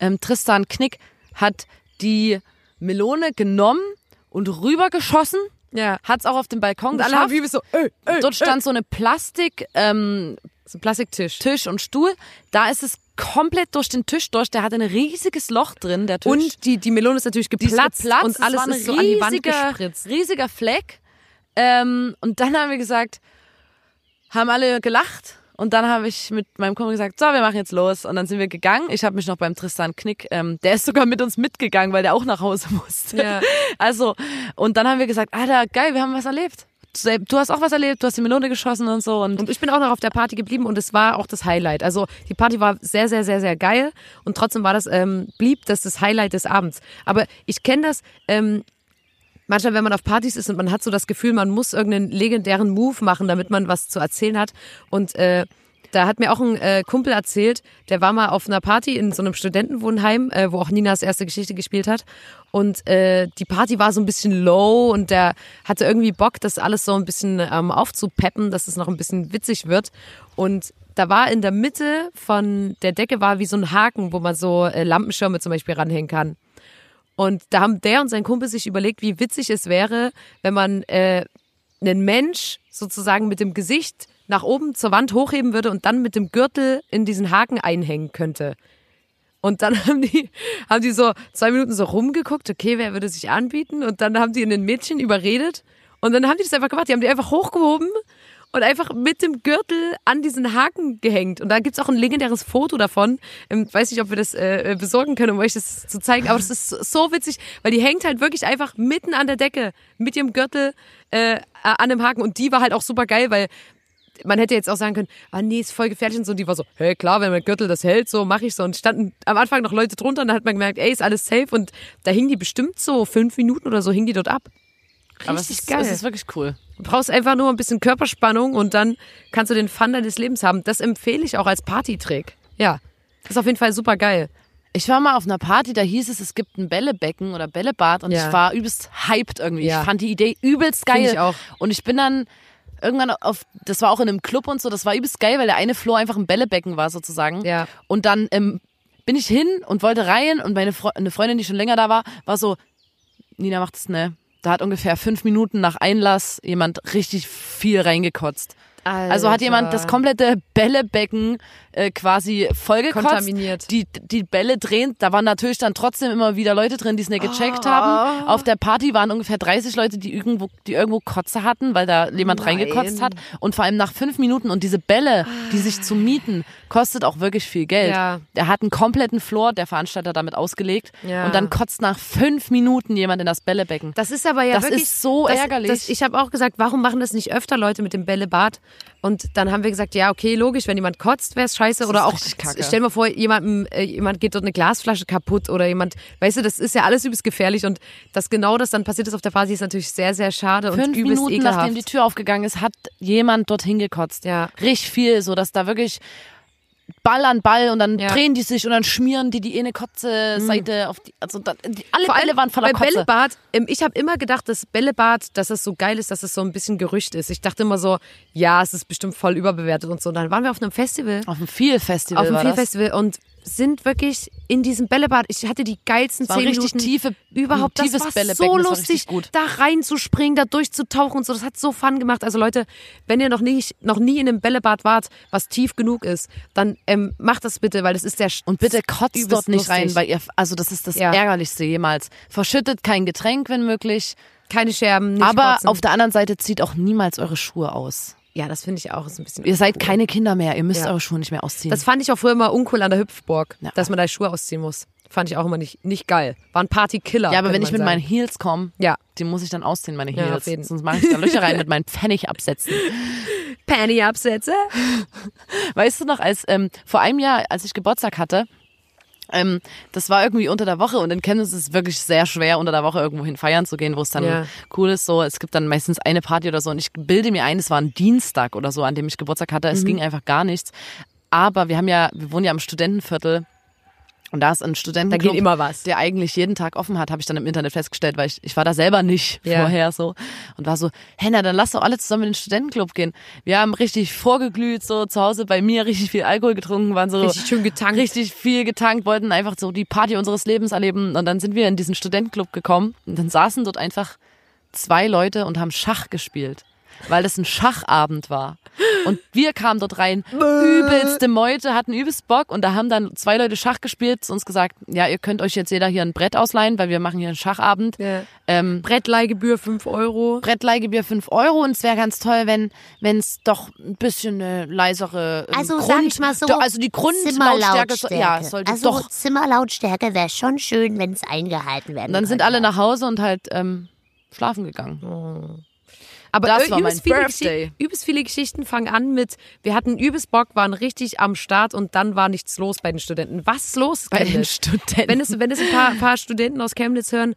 ähm, Tristan Knick hat die Melone genommen und rübergeschossen. ja. Hat's auch auf dem Balkon Und alle haben geschafft. so, äh, äh, Dort stand so eine Plastik, ähm, so ein Plastiktisch. Tisch und Stuhl. Da ist es komplett durch den Tisch durch. Der hat ein riesiges Loch drin, der Tisch. Und die, die Melone ist natürlich Die ist geplatzt, geplatzt, und es alles ist so an die Wand riesiger, gespritzt. riesiger Fleck. Ähm, und dann haben wir gesagt, haben alle gelacht. Und dann habe ich mit meinem Kumpel gesagt, so, wir machen jetzt los. Und dann sind wir gegangen. Ich habe mich noch beim Tristan Knick, ähm, der ist sogar mit uns mitgegangen, weil der auch nach Hause musste. Ja. Also, und dann haben wir gesagt, Alter, geil, wir haben was erlebt. Du hast auch was erlebt, du hast die Melone geschossen und so. Und Und ich bin auch noch auf der Party geblieben und es war auch das Highlight. Also die Party war sehr, sehr, sehr, sehr geil und trotzdem war das, ähm, blieb das das Highlight des Abends. Aber ich kenne das, ähm, manchmal, wenn man auf Partys ist und man hat so das Gefühl, man muss irgendeinen legendären Move machen, damit man was zu erzählen hat. Und äh, da hat mir auch ein äh, Kumpel erzählt, der war mal auf einer Party in so einem Studentenwohnheim, äh, wo auch Ninas erste Geschichte gespielt hat. Und äh, die Party war so ein bisschen low und der hatte irgendwie Bock, das alles so ein bisschen ähm, aufzupeppen, dass es noch ein bisschen witzig wird. Und da war in der Mitte von der Decke war wie so ein Haken, wo man so äh, Lampenschirme zum Beispiel ranhängen kann. Und da haben der und sein Kumpel sich überlegt, wie witzig es wäre, wenn man äh, einen Mensch sozusagen mit dem Gesicht nach oben zur Wand hochheben würde und dann mit dem Gürtel in diesen Haken einhängen könnte. Und dann haben die, haben die so zwei Minuten so rumgeguckt, okay, wer würde sich anbieten? Und dann haben die in den Mädchen überredet. Und dann haben die das einfach gemacht. Die haben die einfach hochgehoben und einfach mit dem Gürtel an diesen Haken gehängt. Und da gibt's auch ein legendäres Foto davon. Ähm, weiß nicht, ob wir das äh, besorgen können, um euch das zu zeigen. Aber das ist so- witzig, weil die hängt halt wirklich einfach mitten an der Decke mit ihrem Gürtel äh, an dem Haken. Und die war halt auch super geil, weil man hätte jetzt auch sagen können, ah nee, ist voll gefährlich und so. Und die war so, hey klar, wenn mein Gürtel das hält, so mache ich so. Und standen am Anfang noch Leute drunter und dann hat man gemerkt, ey, ist alles safe. Und da hing die bestimmt so fünf Minuten oder so, hing die dort ab. Richtig aber es ist, geil. es ist wirklich cool. Du brauchst einfach nur ein bisschen Körperspannung und dann kannst du den Fun deines Lebens haben. Das empfehle ich auch als Partytrick. Ja, das ist auf jeden Fall super geil. Ich war mal auf einer Party, da hieß es, es gibt ein Bällebecken oder Bällebad und Ja. ich war übelst hyped irgendwie. Ja. Ich fand die Idee übelst geil. Find ich auch. Und ich bin dann irgendwann auf, das war auch in einem Club und so, das war übelst geil, weil der eine Floor einfach ein Bällebecken war sozusagen. Ja. Und dann ähm, bin ich hin und wollte rein und meine Fre eine Freundin, die schon länger da war, war so, Nina macht es ne. Da hat ungefähr fünf Minuten nach Einlass jemand richtig viel reingekotzt. Also hat jemand das komplette Bällebecken äh, quasi vollgekotzt. Kontaminiert. Die, die Bälle drehen, da waren natürlich dann trotzdem immer wieder Leute drin, die es nicht gecheckt haben. Auf der Party waren ungefähr 30 Leute, die irgendwo, die irgendwo Kotze hatten, weil da jemand Nein. reingekotzt hat. Und vor allem nach fünf Minuten und diese Bälle, die sich zu mieten, kostet auch wirklich viel Geld. Ja. Der hat einen kompletten Floor, der Veranstalter damit ausgelegt. Ja. Und dann kotzt nach fünf Minuten jemand in das Bällebecken. Das ist aber ja Das wirklich ist so das, ärgerlich. Das, ich habe auch gesagt, warum machen das nicht öfter Leute mit dem Bällebad? Und dann haben wir gesagt, ja, okay, logisch, wenn jemand kotzt, wäre es scheiße. Oder auch, stell dir mal vor, jemandem, äh, jemand geht dort eine Glasflasche kaputt oder jemand, weißt du, das ist ja alles übelst gefährlich. Und dass genau das dann passiert ist auf der Party, ist natürlich sehr, sehr schade und Fünf übelst Minuten ekelhaft. nachdem die Tür aufgegangen ist, hat jemand dorthin gekotzt. Ja. Richtig viel, so dass da wirklich Ball an Ball und dann Ja. drehen die sich und dann schmieren die die eine Kotze-Seite auf die, also da, die, alle Vor Bälle waren voller bei Kotze. Bällebad, ähm, ich habe immer gedacht, dass Bällebad, dass es so geil ist, dass es so ein bisschen Gerücht ist. Ich dachte immer so, ja, es ist bestimmt voll überbewertet und so. Dann waren wir auf einem Festival. auf dem Feel-Festival auf dem war das. Festival und sind wirklich in diesem Bällebad. Ich hatte die geilsten war zehn richtig Minuten tiefe- überhaupt. das war so war lustig, gut. da reinzuspringen, da durchzutauchen und so. Das hat so Fun gemacht. Also Leute, wenn ihr noch nicht, noch nie in einem Bällebad wart, was tief genug ist, dann ähm, macht das bitte, weil das ist der Und bitte kotzt dort nicht lustig. rein, weil ihr, also das ist das Ja. Ärgerlichste jemals. Verschüttet kein Getränk, wenn möglich. keine Scherben, aber kotzen. auf der anderen Seite zieht auch niemals eure Schuhe aus. Ja, das finde ich auch ist ein bisschen. Ihr seid uncool. keine Kinder mehr, ihr müsst Ja. eure Schuhe nicht mehr ausziehen. Das fand ich auch früher immer uncool an der Hüpfburg, Ja. dass man da Schuhe ausziehen muss. Fand ich auch immer nicht, nicht geil. War ein Partykiller. ja, aber wenn ich mit meinen sagen. Heels komme, Ja. die muss ich dann ausziehen, meine Ja, Heels. auf jeden. Sonst mache ich da Löcher rein mit meinen Pfennigabsätzen. Panty-Absätze. Weißt du noch, als ähm, vor einem Jahr, als ich Geburtstag hatte, ähm, das war irgendwie unter der Woche und in Chemnitz ist es wirklich sehr schwer, unter der Woche irgendwo hin feiern zu gehen, wo es dann Ja. cool ist. So, es gibt dann meistens eine Party oder so und ich bilde mir ein, es war ein Dienstag oder so, an dem ich Geburtstag hatte. Mhm. Es ging einfach gar nichts. Aber wir haben ja, wir wohnen ja im Studentenviertel und da ist ein Da Studentenclub, geht immer was. der eigentlich jeden Tag offen hat, habe ich dann im Internet festgestellt, weil ich, ich war da selber nicht Ja. vorher so und war so, Henna, dann lass doch alle zusammen in den Studentenclub gehen. Wir haben richtig vorgeglüht, so zu Hause bei mir richtig viel Alkohol getrunken, waren so Richtig schön getankt. richtig viel getankt, wollten einfach so die Party unseres Lebens erleben und dann sind wir in diesen Studentenclub gekommen und dann saßen dort einfach zwei Leute und haben Schach gespielt, weil das ein Schachabend war. Und wir kamen dort rein, übelste Meute, hatten übelst Bock und da haben dann zwei Leute Schach gespielt, zu uns gesagt, ja, ihr könnt euch jetzt jeder hier ein Brett ausleihen, weil wir machen hier einen Schachabend. Ja. Ähm, Brettleihgebühr 5 Euro. Brettleihgebühr 5 Euro und es wäre ganz toll, wenn es doch ein bisschen eine leisere ähm, Also Grund, sag ich mal so, doch, also die Grundlautstärke so, Zimmerlautstärke. ja, sollte also doch. Zimmerlautstärke wäre schon schön, wenn es eingehalten werden Und dann sind alle nach Hause und halt ähm, schlafen gegangen. Aber Das äh, war mein übelst viele Birthday. Übelst viele Geschichten fangen an mit, wir hatten übelst Bock, waren richtig am Start und dann war nichts los bei den Studenten. Was ist los? Bei den Chemnitz? Studenten. Wenn es, wenn es ein paar, paar Studenten aus Chemnitz hören,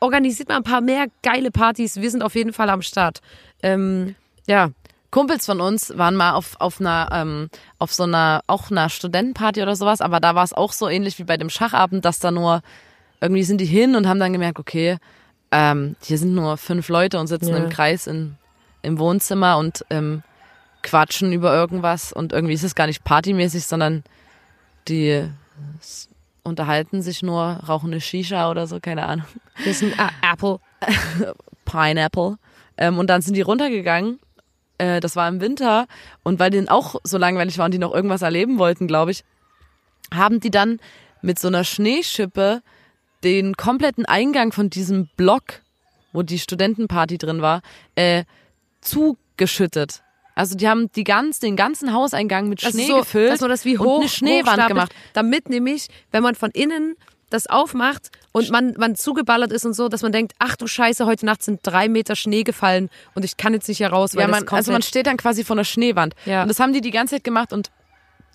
organisiert mal ein paar mehr geile Partys. Wir sind auf jeden Fall am Start. Ähm, ja, Kumpels von uns waren mal auf, auf einer, ähm, auf so einer, auch einer Studentenparty oder sowas, aber da war es auch so ähnlich wie bei dem Schachabend, dass da nur, irgendwie sind die hin und haben dann gemerkt, okay, ähm, hier sind nur fünf Leute und sitzen Ja. im Kreis in, im Wohnzimmer und ähm, quatschen über irgendwas und irgendwie ist es gar nicht partymäßig, sondern die unterhalten sich nur, rauchen eine Shisha oder so, keine Ahnung. wir sind ah, Apple. Pineapple. Ähm, und dann sind die runtergegangen. Äh, das war im Winter. Und weil denen auch so langweilig war und die noch irgendwas erleben wollten, glaube ich, haben die dann mit so einer Schneeschippe den kompletten Eingang von diesem Block, wo die Studentenparty drin war, äh, zugeschüttet. Also die haben die ganz, den ganzen Hauseingang mit Das Schnee so, gefüllt dass man das wie und hoch, eine Schneewand gemacht. Damit nämlich, wenn man von innen das aufmacht und man, man zugeballert ist und so, dass man denkt, ach du Scheiße, heute Nacht sind drei Meter Schnee gefallen und ich kann jetzt nicht heraus, weil Ja, das man, also man steht dann quasi vor einer Schneewand. Ja. Und das haben die die ganze Zeit gemacht und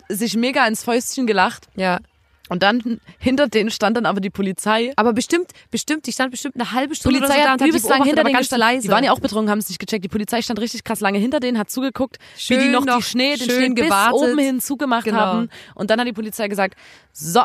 sich mega ins Fäustchen gelacht. ja. Und dann hinter denen stand dann aber die Polizei. Aber bestimmt, bestimmt, die stand bestimmt eine halbe Stunde Polizei oder so da und übelst lange hinter denen ganz leise. Die waren ja auch betrunken, haben es nicht gecheckt. Die Polizei stand richtig krass lange hinter denen, hat zugeguckt, wie Schön die noch, noch die Schnee, den Schnee bis gewartet. oben hin zugemacht Genau. haben. Und dann hat die Polizei gesagt, so,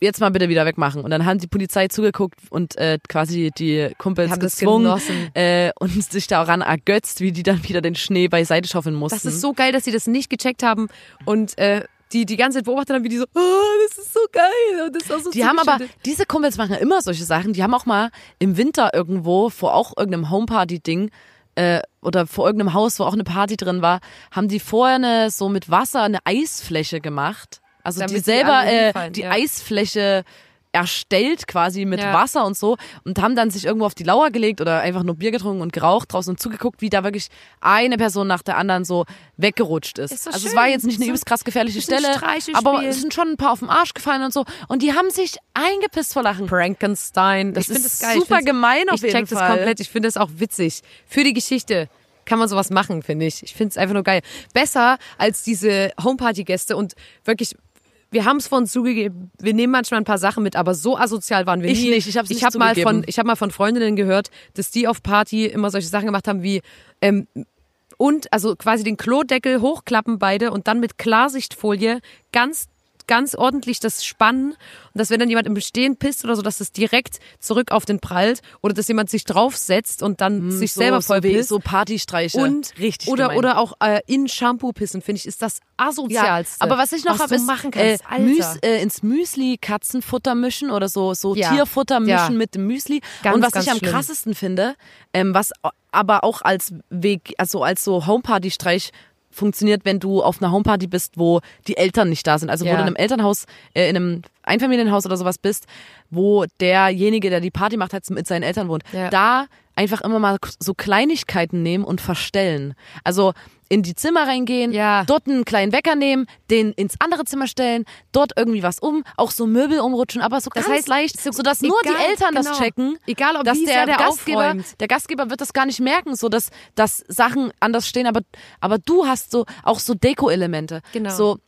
jetzt mal bitte wieder wegmachen. Und dann haben die Polizei zugeguckt und äh, quasi die Kumpels Haben gezwungen äh, und sich daran ergötzt, wie die dann wieder den Schnee beiseite schaufeln mussten. Das ist so geil, dass sie das nicht gecheckt haben und äh, die die ganze Zeit beobachtet haben, wie die so, oh, das ist so geil und das ist auch so Die haben aber, diese Kumpels machen immer solche Sachen. Die haben auch mal im Winter irgendwo vor auch irgendeinem Homeparty-Ding äh, oder vor irgendeinem Haus, wo auch eine Party drin war, haben die vorher eine, so mit Wasser eine Eisfläche gemacht. Also Damit die die selber alle äh, die ja. Eisfläche erstellt quasi mit Ja. Wasser und so und haben dann sich irgendwo auf die Lauer gelegt oder einfach nur Bier getrunken und geraucht draußen und zugeguckt, wie da wirklich eine Person nach der anderen so weggerutscht ist. Ist also es schön. war jetzt nicht eine So- übelst krass gefährliche Stelle, aber es sind schon ein paar auf den Arsch gefallen und so und die haben sich eingepisst vor Lachen. Frankenstein. Das ich finde ist das geil. Ich super gemein auf ich jeden check das Fall. komplett. Ich finde das auch witzig. Für die Geschichte kann man sowas machen, finde ich. Ich finde es einfach nur geil. Besser als diese Homeparty-Gäste und wirklich. Wir haben es von uns zugegeben, wir nehmen manchmal ein paar Sachen mit, aber so asozial waren wir Ich nie. nicht, ich hab's nicht hab mal von, Ich habe mal von Freundinnen gehört, dass die auf Party immer solche Sachen gemacht haben wie ähm, und also quasi den Klodeckel hochklappen beide und dann mit Klarsichtfolie ganz ganz ordentlich das spannen und dass wenn dann jemand im Stehen pisst oder so, dass das direkt zurück auf den prallt oder dass jemand sich draufsetzt und dann sich so, selber voll so, pisst. so Partystreiche. und richtig oder gemein. oder auch äh, in Shampoo pissen, finde ich, ist das ja, asozialste. aber was ich noch habe, ist machen äh, kannst, Alter. Müs, äh, ins Müsli Katzenfutter mischen oder so so Ja. Tierfutter mischen Ja. mit dem Müsli. Ganz, und was ich am schlimm. krassesten finde, ähm, was aber auch als Weg, also als so Homeparty-Streich funktioniert, wenn du auf einer Homeparty bist, wo die Eltern nicht da sind. Also wo Ja. du in einem Elternhaus, äh, in einem Einfamilienhaus oder sowas bist, wo derjenige, der die Party macht, halt mit seinen Eltern wohnt. Ja. Da einfach immer mal so Kleinigkeiten nehmen und verstellen. Also in die Zimmer reingehen, Ja. dort einen kleinen Wecker nehmen, den ins andere Zimmer stellen, dort irgendwie was um, auch so Möbel umrutschen, aber so Das ganz heißt, leicht, so- sodass nur egal, die Eltern das genau. checken. Egal, ob dass der, der Gastgeber, aufräumt. der Gastgeber wird das gar nicht merken, so dass, dass Sachen anders stehen, aber, aber du hast so auch so Deko-Elemente. Genau. So,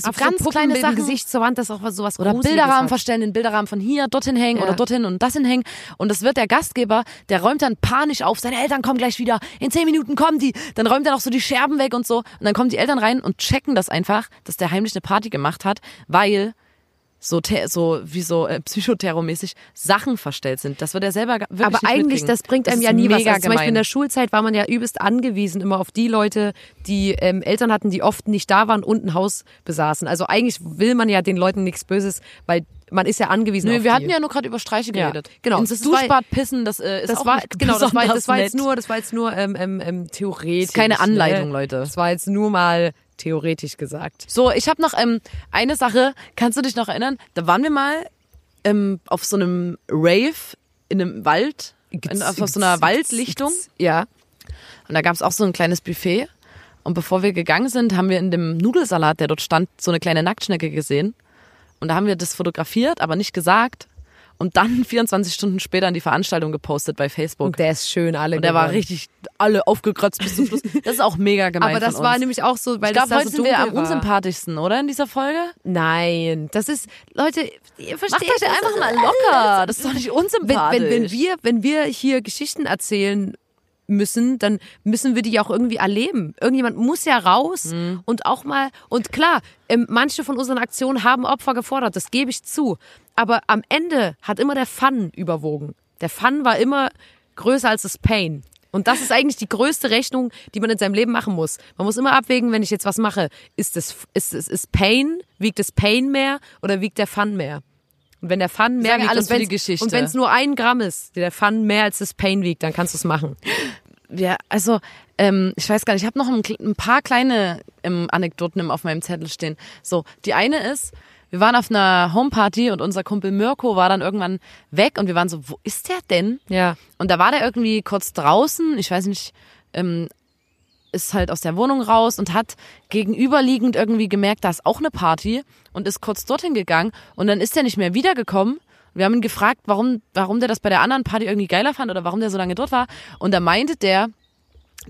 so Auf ganz Puppen kleine Sachen. Gesicht zur Wand, das ist auch was sowas Oder Gruseliges Bilderrahmen hat. verstellen, den Bilderrahmen von hier, dorthin hängen Ja. oder dorthin und das hinhängen. Und das wird der Gastgeber, der räumt dann panisch auf, seine Eltern kommen gleich wieder, in zehn Minuten kommen die. Dann räumt er noch so die Scherben weg und so. Und dann kommen die Eltern rein und checken das einfach, dass der heimlich eine Party gemacht hat, weil so, so wie so äh, psychoterrormäßig Sachen verstellt sind. Das wird er selber wirklich Aber nicht eigentlich, das bringt einem ist ja nie was. Also zum Beispiel in der. Schulzeit war man ja übelst angewiesen immer auf die Leute, die ähm, Eltern hatten, die oft nicht da waren und ein Haus besaßen. Also eigentlich will man ja den Leuten nichts Böses, weil man ist ja angewiesen Nö, wir die. hatten ja nur gerade über Streiche Ja, geredet. genau. Ins Das Duschbad pissen, das äh, ist das auch war nicht genau, das war, das war jetzt nett. nur, das war jetzt nur ähm, ähm, ähm, theoretisch. Keine Anleitung, ne? Leute. Das war jetzt nur mal theoretisch gesagt. So, ich habe noch ähm, eine Sache. Kannst du dich noch erinnern? Da waren wir mal ähm, auf so einem Rave in einem Wald, in, auf so einer Waldlichtung. Ja. Und da gab es auch so ein kleines Buffet. Und bevor wir gegangen sind, haben wir in dem Nudelsalat, der dort stand, so eine kleine Nacktschnecke gesehen. Und da haben wir das fotografiert, aber nicht gesagt. Und dann 24 Stunden später an die Veranstaltung gepostet bei Facebook. Und der ist schön, alle Und der war geworden. richtig alle aufgekratzt bis zum Schluss. Das ist auch mega gemein Aber das war nämlich auch so, weil ich glaube, das da heute so sind wir am war. unsympathischsten, oder in dieser Folge? Nein, das ist, Leute, ihr Macht versteht euch das einfach mal locker. Das ist doch nicht Wenn, unsympathisch. wenn, wenn, wir, wenn wir hier Geschichten erzählen müssen, dann müssen wir die ja auch irgendwie erleben. Irgendjemand muss ja raus Mhm. und auch mal, und klar, ähm, manche von unseren Aktionen haben Opfer gefordert, das gebe ich zu. Aber am Ende hat immer der Fun überwogen. Der Fun war immer größer als das Pain. Und das ist eigentlich die größte Rechnung, die man in seinem Leben machen muss. Man muss immer abwägen, wenn ich jetzt was mache, ist es ist, es ist Pain, wiegt das Pain mehr oder wiegt der Fun mehr? Und wenn der Fun mehr wiegt alles für die Geschichte. und wenn es nur ein Gramm ist, der Fun mehr als das Pain wiegt, dann kannst du es machen. ja, also ähm, ich weiß gar nicht, ich habe noch ein, ein paar kleine ähm, Anekdoten auf meinem Zettel stehen. So, die eine ist, wir waren auf einer Homeparty und unser Kumpel Mirko war dann irgendwann weg und wir waren so, wo ist der denn? Ja. Und da war der irgendwie kurz draußen, ich weiß nicht, ähm, ist halt aus der Wohnung raus und hat gegenüberliegend irgendwie gemerkt, da ist auch eine Party und ist kurz dorthin gegangen und dann ist er nicht mehr wiedergekommen. Wir haben ihn gefragt, warum, warum der das bei der anderen Party irgendwie geiler fand oder warum der so lange dort war. Und da meinte der,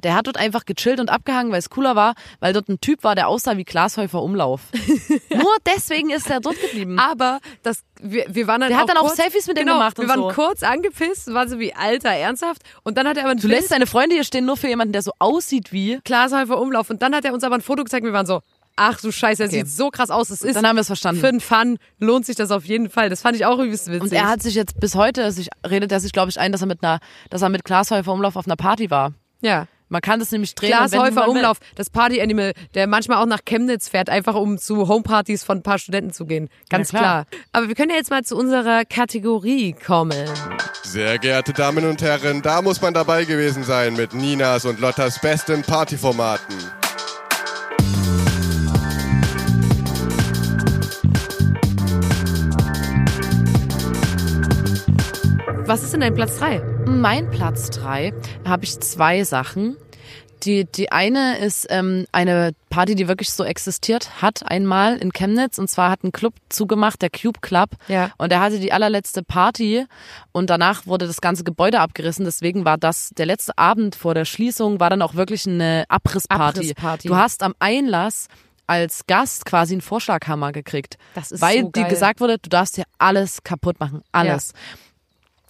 der hat dort einfach gechillt und abgehangen, weil es cooler war, weil dort ein Typ war, der aussah wie Glashäufer Umlauf. Nur deswegen ist er dort geblieben. Aber das, wir, wir waren dann Der auch hat dann auch kurz, Selfies mit dem genau, gemacht Wir waren so. kurz angepisst, war so wie alter ernsthaft. Und dann hat er aber ein Du lässt deine Freunde hier stehen nur für jemanden, der so aussieht wie. Glashäufer Umlauf. Und dann hat er uns aber ein Foto gezeigt. Wir waren so, ach du Scheiße, er Okay. sieht so krass aus. Es ist Dann haben wir es verstanden. für einen Fun lohnt sich das auf jeden Fall. Das fand ich auch übelst witzig. Und er hat sich jetzt bis heute, sich, redet er sich, glaube ich, ein, dass er mit einer, dass er mit Glashäufer Umlauf auf einer Party war. ja. Man kann das nämlich drehen. man will. Umlauf, das Party Animal, der manchmal auch nach Chemnitz fährt, einfach um zu Homepartys von ein paar Studenten zu gehen. Ganz Ja, klar. klar. Aber wir können ja jetzt mal zu unserer Kategorie kommen. Sehr geehrte Damen und Herren, da muss man dabei gewesen sein mit Ninas und Lottas besten Partyformaten. Was ist denn dein Platz 3? Mein Platz drei habe ich zwei Sachen. Die, die eine ist ähm, eine Party, die wirklich so existiert hat, einmal in Chemnitz. Und zwar hat ein Club zugemacht, der Cube Club. Ja. Und er hatte die allerletzte Party und danach wurde das ganze Gebäude abgerissen. Deswegen war das, der letzte Abend vor der Schließung war dann auch wirklich eine Abrissparty. Abrissparty. Du hast am Einlass als Gast quasi einen Vorschlaghammer gekriegt. Das ist weil so dir geil. gesagt wurde, du darfst hier alles kaputt machen. Alles.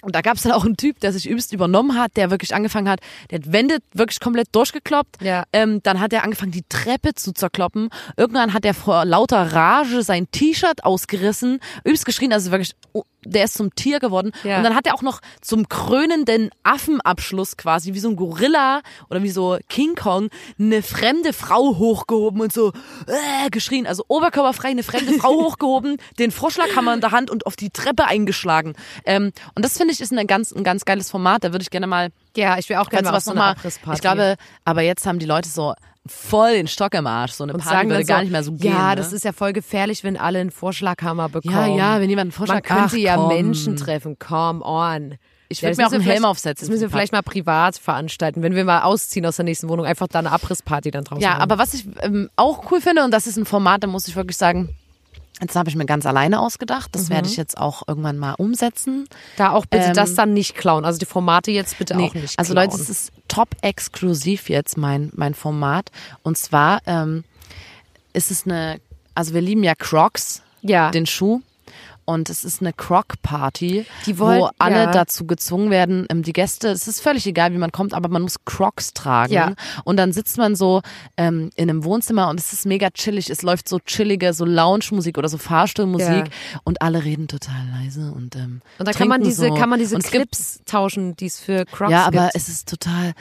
Und da gab es dann auch einen Typ, der sich übelst übernommen hat, der wirklich angefangen hat, der hat Wände wirklich komplett durchgekloppt. Ja. Ähm, dann hat er angefangen, die Treppe zu zerkloppen. Irgendwann hat er vor lauter Rage sein T-Shirt ausgerissen, übelst geschrien, also wirklich, oh, der ist zum Tier geworden. Ja. Und dann hat er auch noch zum krönenden Affenabschluss quasi, wie so ein Gorilla oder wie so King Kong, eine fremde Frau hochgehoben und so äh, geschrien. Also oberkörperfrei eine fremde Frau hochgehoben, den Vorschlaghammer in der Hand und auf die Treppe eingeschlagen. Ähm, und das finde ich ist ein ganz, ein ganz geiles Format. Da würde ich gerne mal Ja, ich will auch gerne mal was so noch einer mal? Abrissparty. Ich glaube, aber jetzt haben die Leute so voll den Stock im Arsch. So eine und Party sagen würde dann gar so, nicht mehr so gehen. Ja, ne? das ist ja voll gefährlich, wenn alle einen Vorschlaghammer bekommen. ja, ja, wenn jemand einen Vorschlag Man könnte Ach, ja komm. Menschen treffen. Come on. Ich Ja, würde das mir auch einen Helm aufsetzen. Das müssen wir vielleicht mal privat veranstalten, wenn wir mal ausziehen aus der nächsten Wohnung, einfach da eine Abrissparty dann draußen Ja, haben. aber was ich ähm, auch cool finde, und das ist ein Format, da muss ich wirklich sagen, jetzt habe ich mir ganz alleine ausgedacht. Das Mhm. werde ich jetzt auch irgendwann mal umsetzen. da auch bitte ähm, das dann nicht klauen. Also die Formate jetzt bitte Nee, auch nicht also klauen. Leute, es ist top exklusiv jetzt mein, mein Format. Und zwar ähm, ist es eine, also wir lieben ja Crocs, ja. den Schuh. Und es ist eine Croc-Party, wo alle ja. dazu gezwungen werden, ähm, die Gäste, es ist völlig egal, wie man kommt, aber man muss Crocs tragen. Ja. Und dann sitzt man so ähm, in einem Wohnzimmer und es ist mega chillig. Es läuft so chillige, so Lounge-Musik oder so Fahrstuhlmusik Ja. und alle reden total leise und ähm, Und da kann man diese, so. kann man diese gibt Clips tauschen, die es für Crocs ja, aber gibt. es ist total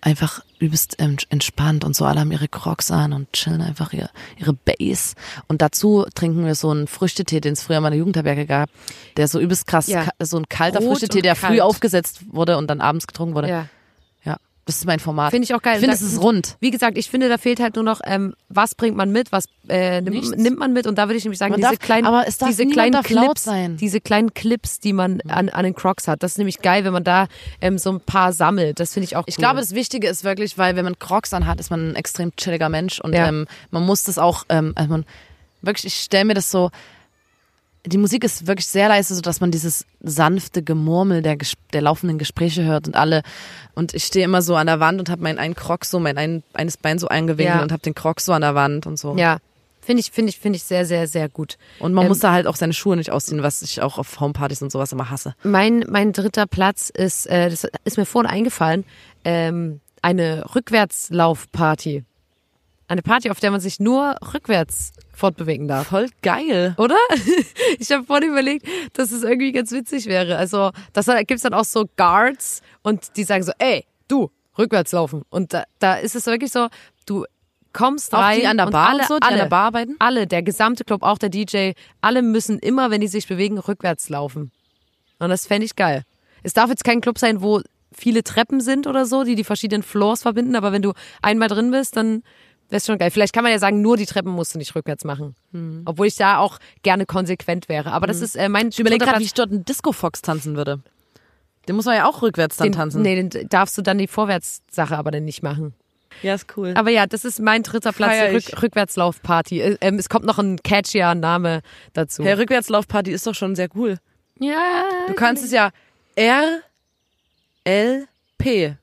einfach übelst ähm, entspannt und so. Alle haben ihre Crocs an und chillen einfach ihre, ihre Base. Und dazu trinken wir so einen Früchtetee, den es früher mal in der Jugendherberge gab, der so übelst krass, Ja. so ein kalter Rot Früchtetee, der kalt. früh aufgesetzt wurde und dann abends getrunken wurde. ja. Das ist mein Format. Finde ich auch geil. Ich finde, es ist rund. Wie gesagt, ich finde, da fehlt halt nur noch, ähm, was bringt man mit, was äh, nimmt, nimmt man mit und da würde ich nämlich sagen, Man diese darf- kleinen, diese kleinen Clips, sein. diese kleinen Clips, die man an, an den Crocs hat, das ist nämlich geil, wenn man da ähm, so ein paar sammelt. Das finde ich auch cool. Ich glaube, das Wichtige ist wirklich, weil wenn man Crocs anhat, ist man ein extrem chilliger Mensch und Ja. ähm, man muss das auch, ähm, also man wirklich, ich stelle mir das so, die Musik ist wirklich sehr leise, so dass man dieses sanfte Gemurmel der, der laufenden Gespräche hört und alle und ich stehe immer so an der Wand und habe meinen einen Crocs so, mein ein, eines Bein so eingewinkelt Ja. und habe den Crocs so an der Wand und so. ja, finde ich, finde ich, finde ich sehr, sehr, sehr gut. Und man Ähm, muss da halt auch seine Schuhe nicht ausziehen, was ich auch auf Homepartys und sowas immer hasse. Mein, mein dritter Platz ist, äh, das ist mir vorhin eingefallen, ähm, eine Rückwärtslaufparty. Eine Party, auf der man sich nur rückwärts fortbewegen darf. Voll geil. Oder? Ich habe vorhin überlegt, dass es irgendwie ganz witzig wäre. Also, das gibt's dann auch so Guards und die sagen so, ey, du, rückwärts laufen. Und da, da ist es wirklich so, du kommst Auch rein die an der und Bar alle, so, die alle, an der Bar arbeiten? alle, der gesamte Club, auch der DJ, alle müssen immer, wenn die sich bewegen, rückwärts laufen. Und das fände ich geil. Es darf jetzt kein Club sein, wo viele Treppen sind oder so, die die verschiedenen Floors verbinden, aber wenn du einmal drin bist, dann wäre schon geil. Vielleicht kann man ja sagen, nur die Treppen musst du nicht rückwärts machen. Obwohl ich da auch gerne konsequent wäre. Aber das ist äh, mein Ich überlege gerade, wie ich dort einen Disco-Fox tanzen würde. Den muss man ja auch rückwärts dann den, tanzen. Nee, den darfst du dann die Vorwärtssache aber dann nicht machen. Ja, ist cool. Aber ja, das ist mein dritter Platz. Rück Rückwärtslaufparty. Äh, Ähm, es kommt noch ein catchier Name dazu. Hey, Rückwärtslaufparty ist doch schon sehr cool. ja, Du kannst es ja R L P.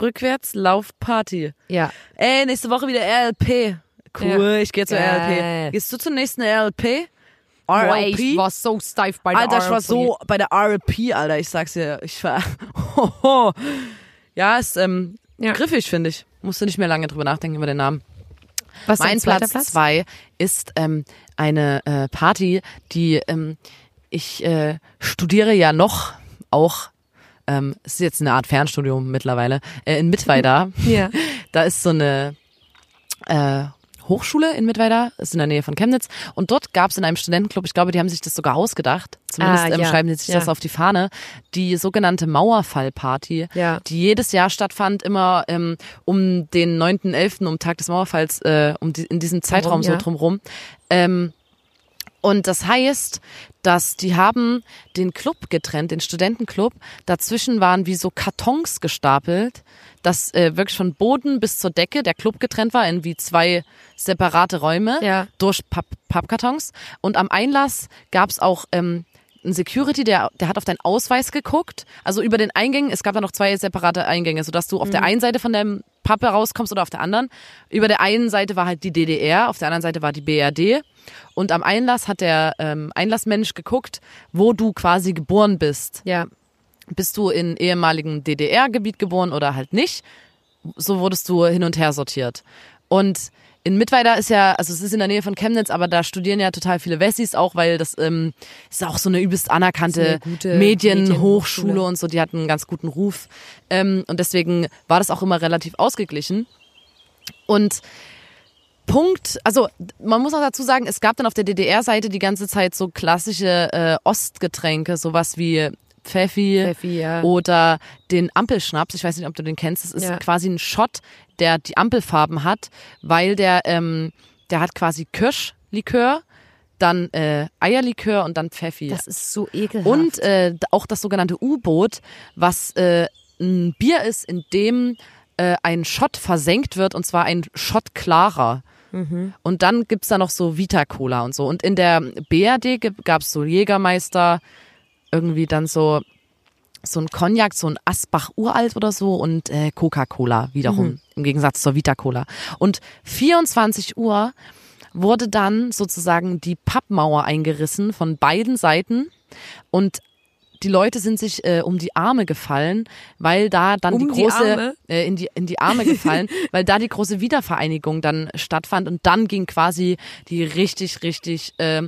Rückwärtslaufparty. ja. Ey, nächste Woche wieder RLP. Cool, Ja. ich gehe zur Geil. RLP. Gehst du zur nächsten RLP? Boah, ey, ich RLP? war so steif bei der Alter, ich war RLP. so bei der RLP, Alter. Ich sag's dir, ich war. Hoho. Ja, ist ähm, Ja. griffig, finde ich. Musst du nicht mehr lange drüber nachdenken über den Namen. Was ist Mein zweiter Platz zwei ist ähm, eine äh, Party, die ähm, ich äh, studiere ja noch auch. Ähm, es ist jetzt eine Art Fernstudium mittlerweile äh, in Mittweida. Ja. Da ist so eine äh, Hochschule in Mittweida, ist in der Nähe von Chemnitz. Und dort gab es in einem Studentenclub, ich glaube, die haben sich das sogar ausgedacht. Zumindest Ah, ähm, ja. schreiben die sich Ja. das auf die Fahne. Die sogenannte Mauerfallparty, Ja. die jedes Jahr stattfand, immer ähm, um den 9.11., um Tag des Mauerfalls, äh, um die, in diesem Zeitraum so ja. drumrum. Ähm, und das heißt, dass die haben den Club getrennt, den Studentenclub. Dazwischen waren wie so Kartons gestapelt, dass äh, wirklich von Boden bis zur Decke der Club getrennt war in wie zwei separate Räume Ja. durch Papp Pappkartons. Und am Einlass gab es auch ähm, ein Security, der, der hat auf deinen Ausweis geguckt. Also über den Eingängen, es gab da noch zwei separate Eingänge, sodass du auf der einen Seite von der Pappe rauskommst oder auf der anderen. Über der einen Seite war halt die DDR, auf der anderen Seite war die BRD. Und am Einlass hat der ähm, Einlassmensch geguckt, wo du quasi geboren bist. Ja. Bist du in ehemaligem DDR-Gebiet geboren oder halt nicht? So wurdest du hin und her sortiert. Und in Mittweida ist ja, also es ist in der Nähe von Chemnitz, aber da studieren ja total viele Wessis auch, weil das ähm, ist auch so eine übelst anerkannte eine Medienhochschule Medienhochschule. und so, die hatten einen ganz guten Ruf. Ähm, und deswegen war das auch immer relativ ausgeglichen. Und Punkt, also man muss auch dazu sagen, es gab dann auf der DDR-Seite die ganze Zeit so klassische äh, Ostgetränke, sowas wie Pfeffi, Pfeffi, ja. oder den Ampelschnaps. Ich weiß nicht, ob du den kennst. Das ist Ja. quasi ein Shot, der die Ampelfarben hat, weil der, ähm, der hat quasi Kirschlikör, dann äh, Eierlikör und dann Pfeffi. Das ist so ekelhaft. Und äh, auch das sogenannte U-Boot, was äh, ein Bier ist, in dem äh, ein Shot versenkt wird, und zwar ein Shot klarer. Und dann gibt's da noch so Vita-Cola und so. Und in der BRD gib- gab's so Jägermeister, irgendwie dann so so ein Cognac, so ein Asbach uralt oder so und äh, Coca-Cola wiederum, im Gegensatz zur Vita-Cola. Und 24 Uhr wurde dann sozusagen die Pappmauer eingerissen von beiden Seiten und die Leute sind sich äh, um die Arme gefallen, weil da dann Um die die große Arme? äh, in die in die Arme gefallen, weil da die große Wiedervereinigung dann stattfand und dann ging quasi die richtig richtig äh,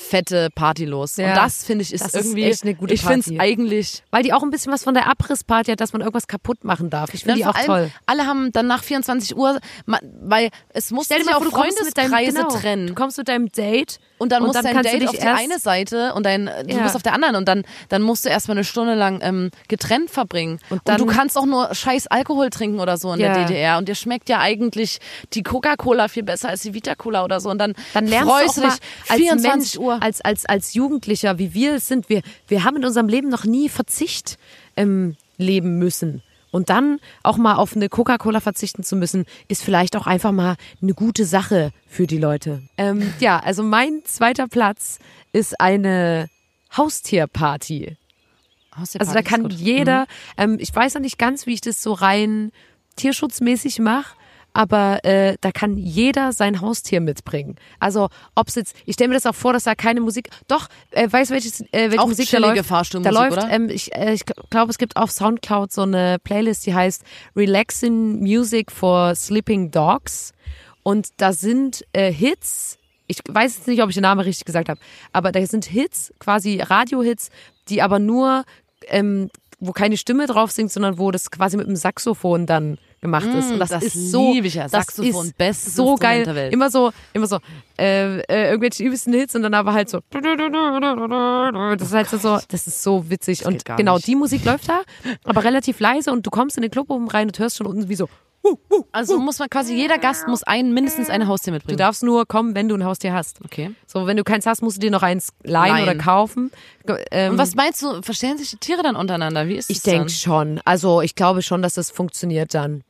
fette Party los. Ja. Und das finde ich ist Das ist irgendwie echt eine gute ich finde es eigentlich Weil die auch ein bisschen was von der Abrissparty hat, dass man irgendwas kaputt machen darf. Ich finde die Dann auch allem, toll. Alle haben dann nach 24 Uhr, weil es muss sich auf Freundeskreise genau, trennen. Du kommst mit deinem Date Und dann und muss dann dein Date dich auf die eine Seite und dein, du Ja. bist auf der anderen und dann, dann musst du erstmal eine Stunde lang ähm, getrennt verbringen. Und, dann- du kannst auch nur scheiß Alkohol trinken oder so in Ja. der DDR und dir schmeckt ja eigentlich die Coca-Cola viel besser als die Vita-Cola oder so und dann, dann lernst freust du auch dich mal als 24 Mensch, Uhr. Als als als Jugendlicher, wie wir es sind. Wir wir haben in unserem Leben noch nie Verzicht ähm, leben müssen. Und dann auch mal auf eine Coca-Cola verzichten zu müssen, ist vielleicht auch einfach mal eine gute Sache für die Leute. Ähm, ja, also mein zweiter Platz ist eine Haustierparty. Also da kann jeder, ähm, ich weiß noch nicht ganz, wie ich das so rein tierschutzmäßig mache, aber äh, da kann jeder sein Haustier mitbringen. Also ob es jetzt, ich stelle mir das auch vor, dass da keine Musik, doch, äh, weißt du, welches, äh, welche Auch Musik da läuft? Fahrstuhlmusik, da läuft, oder? Ähm, ich äh, ich glaube, es gibt auf Soundcloud so eine Playlist, die heißt Relaxing Music for Sleeping Dogs und da sind äh, Hits, ich weiß jetzt nicht, ob ich den Namen richtig gesagt habe, aber da sind Hits, quasi Radiohits, die aber nur, ähm, wo keine Stimme drauf singt, sondern wo das quasi mit dem Saxophon dann gemacht ist. Und das, Mm, das ist so, ich ja. das Saxophon, ist so geil. der Welt. Immer so, immer so, äh, äh, irgendwelche übelsten Hits und dann aber halt so. Das ist halt so, das ist so witzig. und genau, nicht. die Musik läuft da, aber relativ leise und du kommst in den Club oben rein und hörst schon unten wie so, Also muss man quasi, jeder Gast muss ein, mindestens eine Haustier du mitbringen. darfst nur kommen, wenn du ein Haustier hast. Okay. So, wenn du keins hast, musst du dir noch eins leihen, Leihen. oder kaufen. Ähm, Und was meinst du, verstehen sich die Tiere dann untereinander? Wie ist das ich denke schon. Also ich glaube schon, dass das funktioniert dann.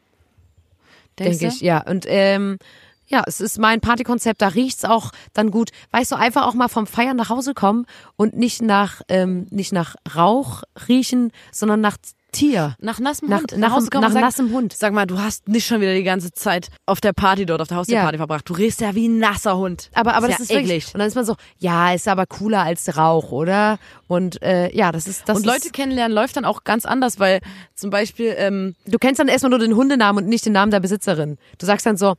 Denke ich, ja. Und ähm, ja, es ist mein Partykonzept, da riecht's auch dann gut. Weißt du, einfach auch mal vom Feiern nach Hause kommen und nicht nach, ähm, nicht nach Rauch riechen, sondern nach Tier. Nach nassem Nach- Hund. nach- nach und sagen, nassem Hund. Sag mal, du hast nicht schon wieder die ganze Zeit auf der Party dort, auf der Haustierparty Ja. verbracht. Du riechst ja wie ein nasser Hund. Aber, aber das ja ist wirklich, und dann ist man so, ja, ist aber cooler als Rauch, oder? Und äh, ja, das ist das. und Leute ist, kennenlernen läuft dann auch ganz anders, weil zum Beispiel, ähm, du kennst dann erstmal nur den Hundenamen und nicht den Namen der Besitzerin. Du sagst dann so,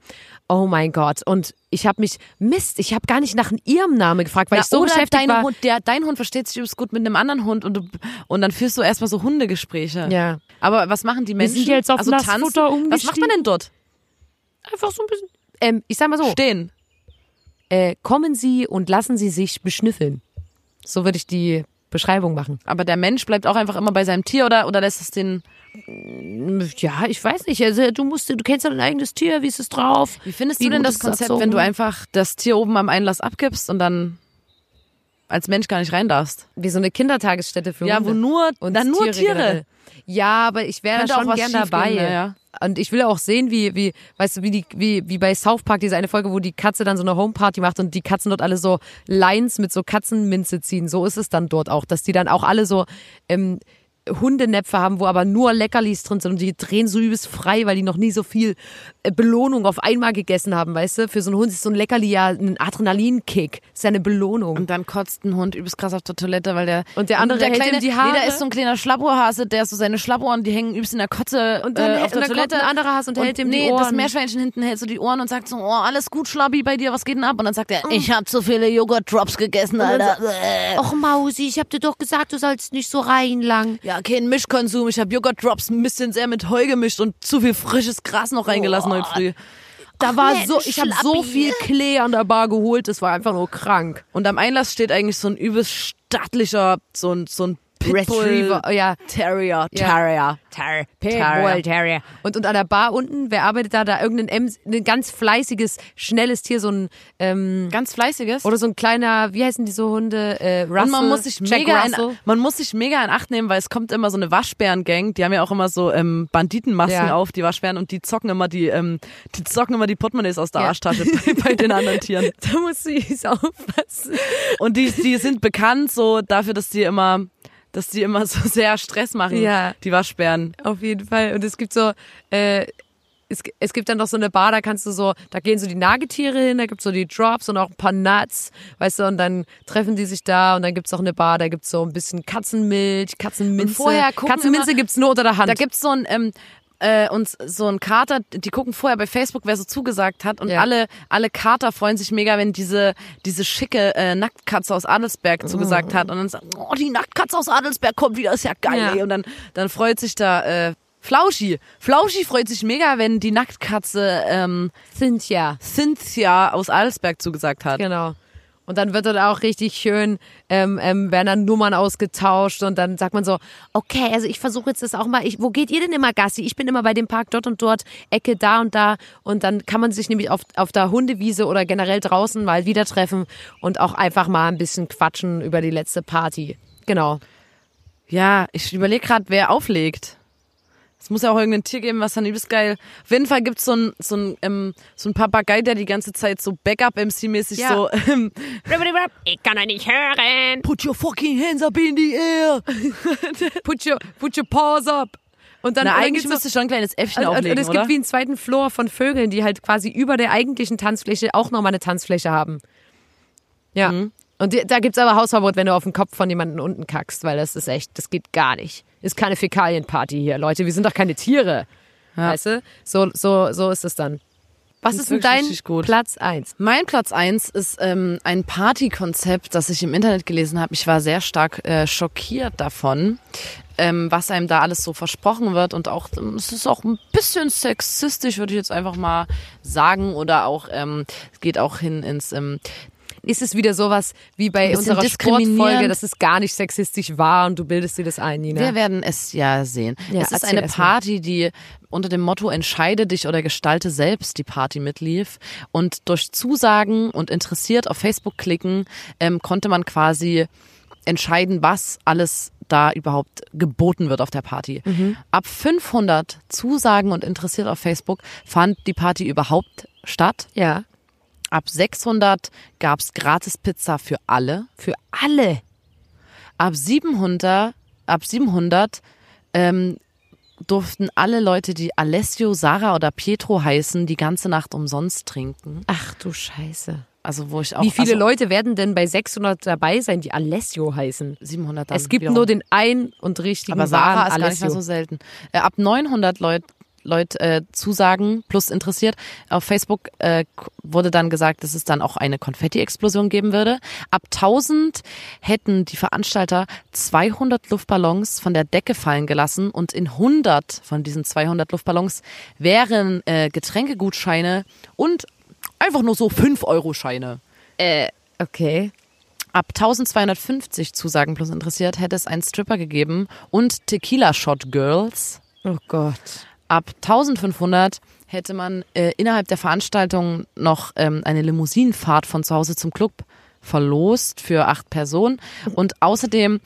oh mein Gott, und ich habe mich, Mist, ich habe gar nicht nach ihrem Namen gefragt, weil na, ich so oder beschäftigt dein war. Hund, der, dein Hund versteht sich übrigens gut mit einem anderen Hund und, du, und dann führst du erstmal so Hundegespräche. Ja. Aber was machen die Menschen? sind jetzt auf also tanzen. Was macht man denn dort? Einfach so ein bisschen. Ähm, ich sag mal so, Stehen. äh, kommen Sie und lassen Sie sich beschnüffeln. So würde ich die Beschreibung machen. Aber der Mensch bleibt auch einfach immer bei seinem Tier oder, oder lässt es den. Ja, ich weiß nicht. Also, du musst, du kennst ja dein eigenes Tier, wie ist es drauf? Wie findest Wie du denn das Konzept, erzogen? wenn du einfach das Tier oben am Einlass abgibst und dann als Mensch gar nicht rein darfst? Wie so eine Kindertagesstätte für Ja, Hunde. wo nur, und dann nur Tiere. generell. Ja, aber ich wäre schon was gern schiefgehen, dabei. ja, ja. Und ich will auch sehen, wie, wie, weißt du, wie die, wie, wie bei South Park diese eine Folge, wo die Katze dann so eine Homeparty macht und die Katzen dort alle so Lines mit so Katzenminze ziehen. So ist es dann dort auch, dass die dann auch alle so ähm, Hundenäpfe haben, wo aber nur Leckerlis drin sind und die drehen so übelst frei, weil die noch nie so viel Belohnung auf einmal gegessen haben, weißt du? Für so einen Hund ist so ein Leckerli ja ein Adrenalinkick. Ist ja eine Belohnung. Und dann kotzt ein Hund übelst krass auf der Toilette, weil der. Und der andere der hält kleine, ihm die Haare. Nee, da ist so ein kleiner Schlappohrhase, der so seine Schlappohren, die hängen übelst in der Kotze Und dann äh, auf der und dann kommt Toilette. ein anderer Hase und hält ihm die nee, das Ohren. Meerschweinchen hinten hält so die Ohren und sagt so, oh, alles gut, Schlabbi, bei dir, was geht denn ab? Und dann sagt er, Mm. ich hab zu viele Joghurt-Drops gegessen, Alter. Och Mausi, ich hab dir doch gesagt, du sollst nicht so reinlangen. Ja, kein Mischkonsum. Ich habe Joghurt-Drops ein bisschen sehr mit Heu gemischt und zu viel frisches Gras noch reingelassen heute früh. Da war so, ich habe so viel Klee an der Bar geholt, das war einfach nur krank. Und am Einlass steht eigentlich so ein übelst stattlicher, so ein, so ein Retriever, oh ja. Terrier, Ja. Terrier. Ter Terrier. Terrier. Und, und an der Bar unten, wer arbeitet da? Da irgendein M, ein ganz fleißiges, schnelles Tier, so ein, ähm, Ganz fleißiges. oder so ein kleiner, wie heißen diese Hunde? Äh, Russell, und man muss sich Jack mega in, Russell. man muss sich mega in Acht nehmen, weil es kommt immer so eine Waschbären-Gang, die haben ja auch immer so ähm, Banditenmasken Ja. auf, die Waschbären, und die zocken immer die, ähm, die zocken immer die Portemonnaies aus der Ja. Arschtasche bei, bei den anderen Tieren. Da muss ich aufpassen. Und die, die sind bekannt so dafür, dass die immer, dass die immer so sehr Stress machen, Ja. die Waschbären. Auf jeden Fall. Und es gibt so, äh, es, es gibt dann noch so eine Bar, da kannst du so, da gehen so die Nagetiere hin, da gibt's so die Drops und auch ein paar Nuts, weißt du, und dann treffen die sich da und dann gibt's auch eine Bar, da gibt's so ein bisschen Katzenmilch, Katzenminze. Und vorher gucken Katzenminze immer- gibt's nur unter der Hand. Da gibt's so ein, ähm, äh, uns so ein Kater, die gucken vorher bei Facebook, wer so zugesagt hat und Ja. alle alle Kater freuen sich mega, wenn diese diese schicke äh, Nacktkatze aus Adelsberg zugesagt hat und dann sagen, oh die Nacktkatze aus Adelsberg kommt wieder, ist ja geil. Ja. Ey. Und dann dann freut sich da äh, Flauschi. Flauschi freut sich mega, wenn die Nacktkatze ähm, Cynthia. Cynthia aus Adelsberg zugesagt hat. Genau. Und dann wird dort auch richtig schön, ähm, ähm, werden dann Nummern ausgetauscht und dann sagt man so, okay, also ich versuche jetzt das auch mal, ich, wo geht ihr denn immer Gassi? Ich bin immer bei dem Park dort und dort, Ecke da und da und dann kann man sich nämlich auf, auf der Hundewiese oder generell draußen mal wieder treffen und auch einfach mal ein bisschen quatschen über die letzte Party. Genau. Ja, ich überlege gerade, wer auflegt. Es muss ja auch irgendein Tier geben, was dann übelst geil. Auf jeden Fall gibt's so ein so ein ähm, so ein Papagei, der die ganze Zeit so Backup-MC-mäßig Ja. so ähm, Ich kann euch nicht hören. Put your fucking hands up in the air. Put your, put your paws up. Und dann, Na, eigentlich müsste schon ein kleines Äffchen Und, und, auflegen, und es oder? gibt wie einen zweiten Floor von Vögeln, die halt quasi über der eigentlichen Tanzfläche auch nochmal eine Tanzfläche haben. Ja. Mhm. Und da gibt's aber Hausverbot, wenn du auf den Kopf von jemandem unten kackst, weil das ist echt, das geht gar nicht. Ist keine Fäkalienparty hier, Leute. Wir sind doch keine Tiere. Weißt du? So, so, so ist es dann. Was ist denn dein. Platz eins? Mein Platz eins ist ähm, ein Partykonzept, das ich im Internet gelesen habe. Ich war sehr stark äh, schockiert davon, ähm, was einem da alles so versprochen wird und auch ähm, es ist auch ein bisschen sexistisch, würde ich jetzt einfach mal sagen, oder auch ähm, es geht auch hin ins ähm, Ist es wieder sowas wie bei unserer Sportfolge, dass es gar nicht sexistisch war und du bildest dir das ein, Nina? Wir werden es ja sehen. Ja, es ist eine. Party, die unter dem Motto Entscheide dich oder gestalte selbst die Party mitlief. Und durch Zusagen und interessiert auf Facebook klicken ähm, konnte man quasi entscheiden, was alles da überhaupt geboten wird auf der Party. Mhm. Ab 500 Zusagen und interessiert auf Facebook fand die Party überhaupt statt. ja. Ab 600 gab's gratis Pizza für alle. Für alle. Ab 700, ab 700 ähm, durften alle Leute, die Alessio, Sarah oder Pietro heißen, die ganze Nacht umsonst trinken. Ach du Scheiße. Also wo ich auch Wie viele also Leute werden denn bei 600 dabei sein, die Alessio heißen? 700 dann Es gibt wiederum. nur den ein und richtigen aber Sarah ist gar nicht Alessio. mehr so selten. Äh, ab 900 Leute Leute äh, Zusagen plus interessiert. Auf Facebook äh, wurde dann gesagt, dass es dann auch eine Konfetti-Explosion geben würde. Ab 1000 hätten die Veranstalter 200 Luftballons von der Decke fallen gelassen und in 100 von diesen 200 Luftballons wären äh, Getränkegutscheine und einfach nur so 5-Euro-Scheine. Okay. Ab 1250 Zusagen plus interessiert hätte es einen Stripper gegeben und Tequila Shot Girls. Oh Gott. Ab 1500 hätte man äh, innerhalb der Veranstaltung noch ähm, eine Limousinenfahrt von zu Hause zum Club verlost für acht Personen. Und außerdem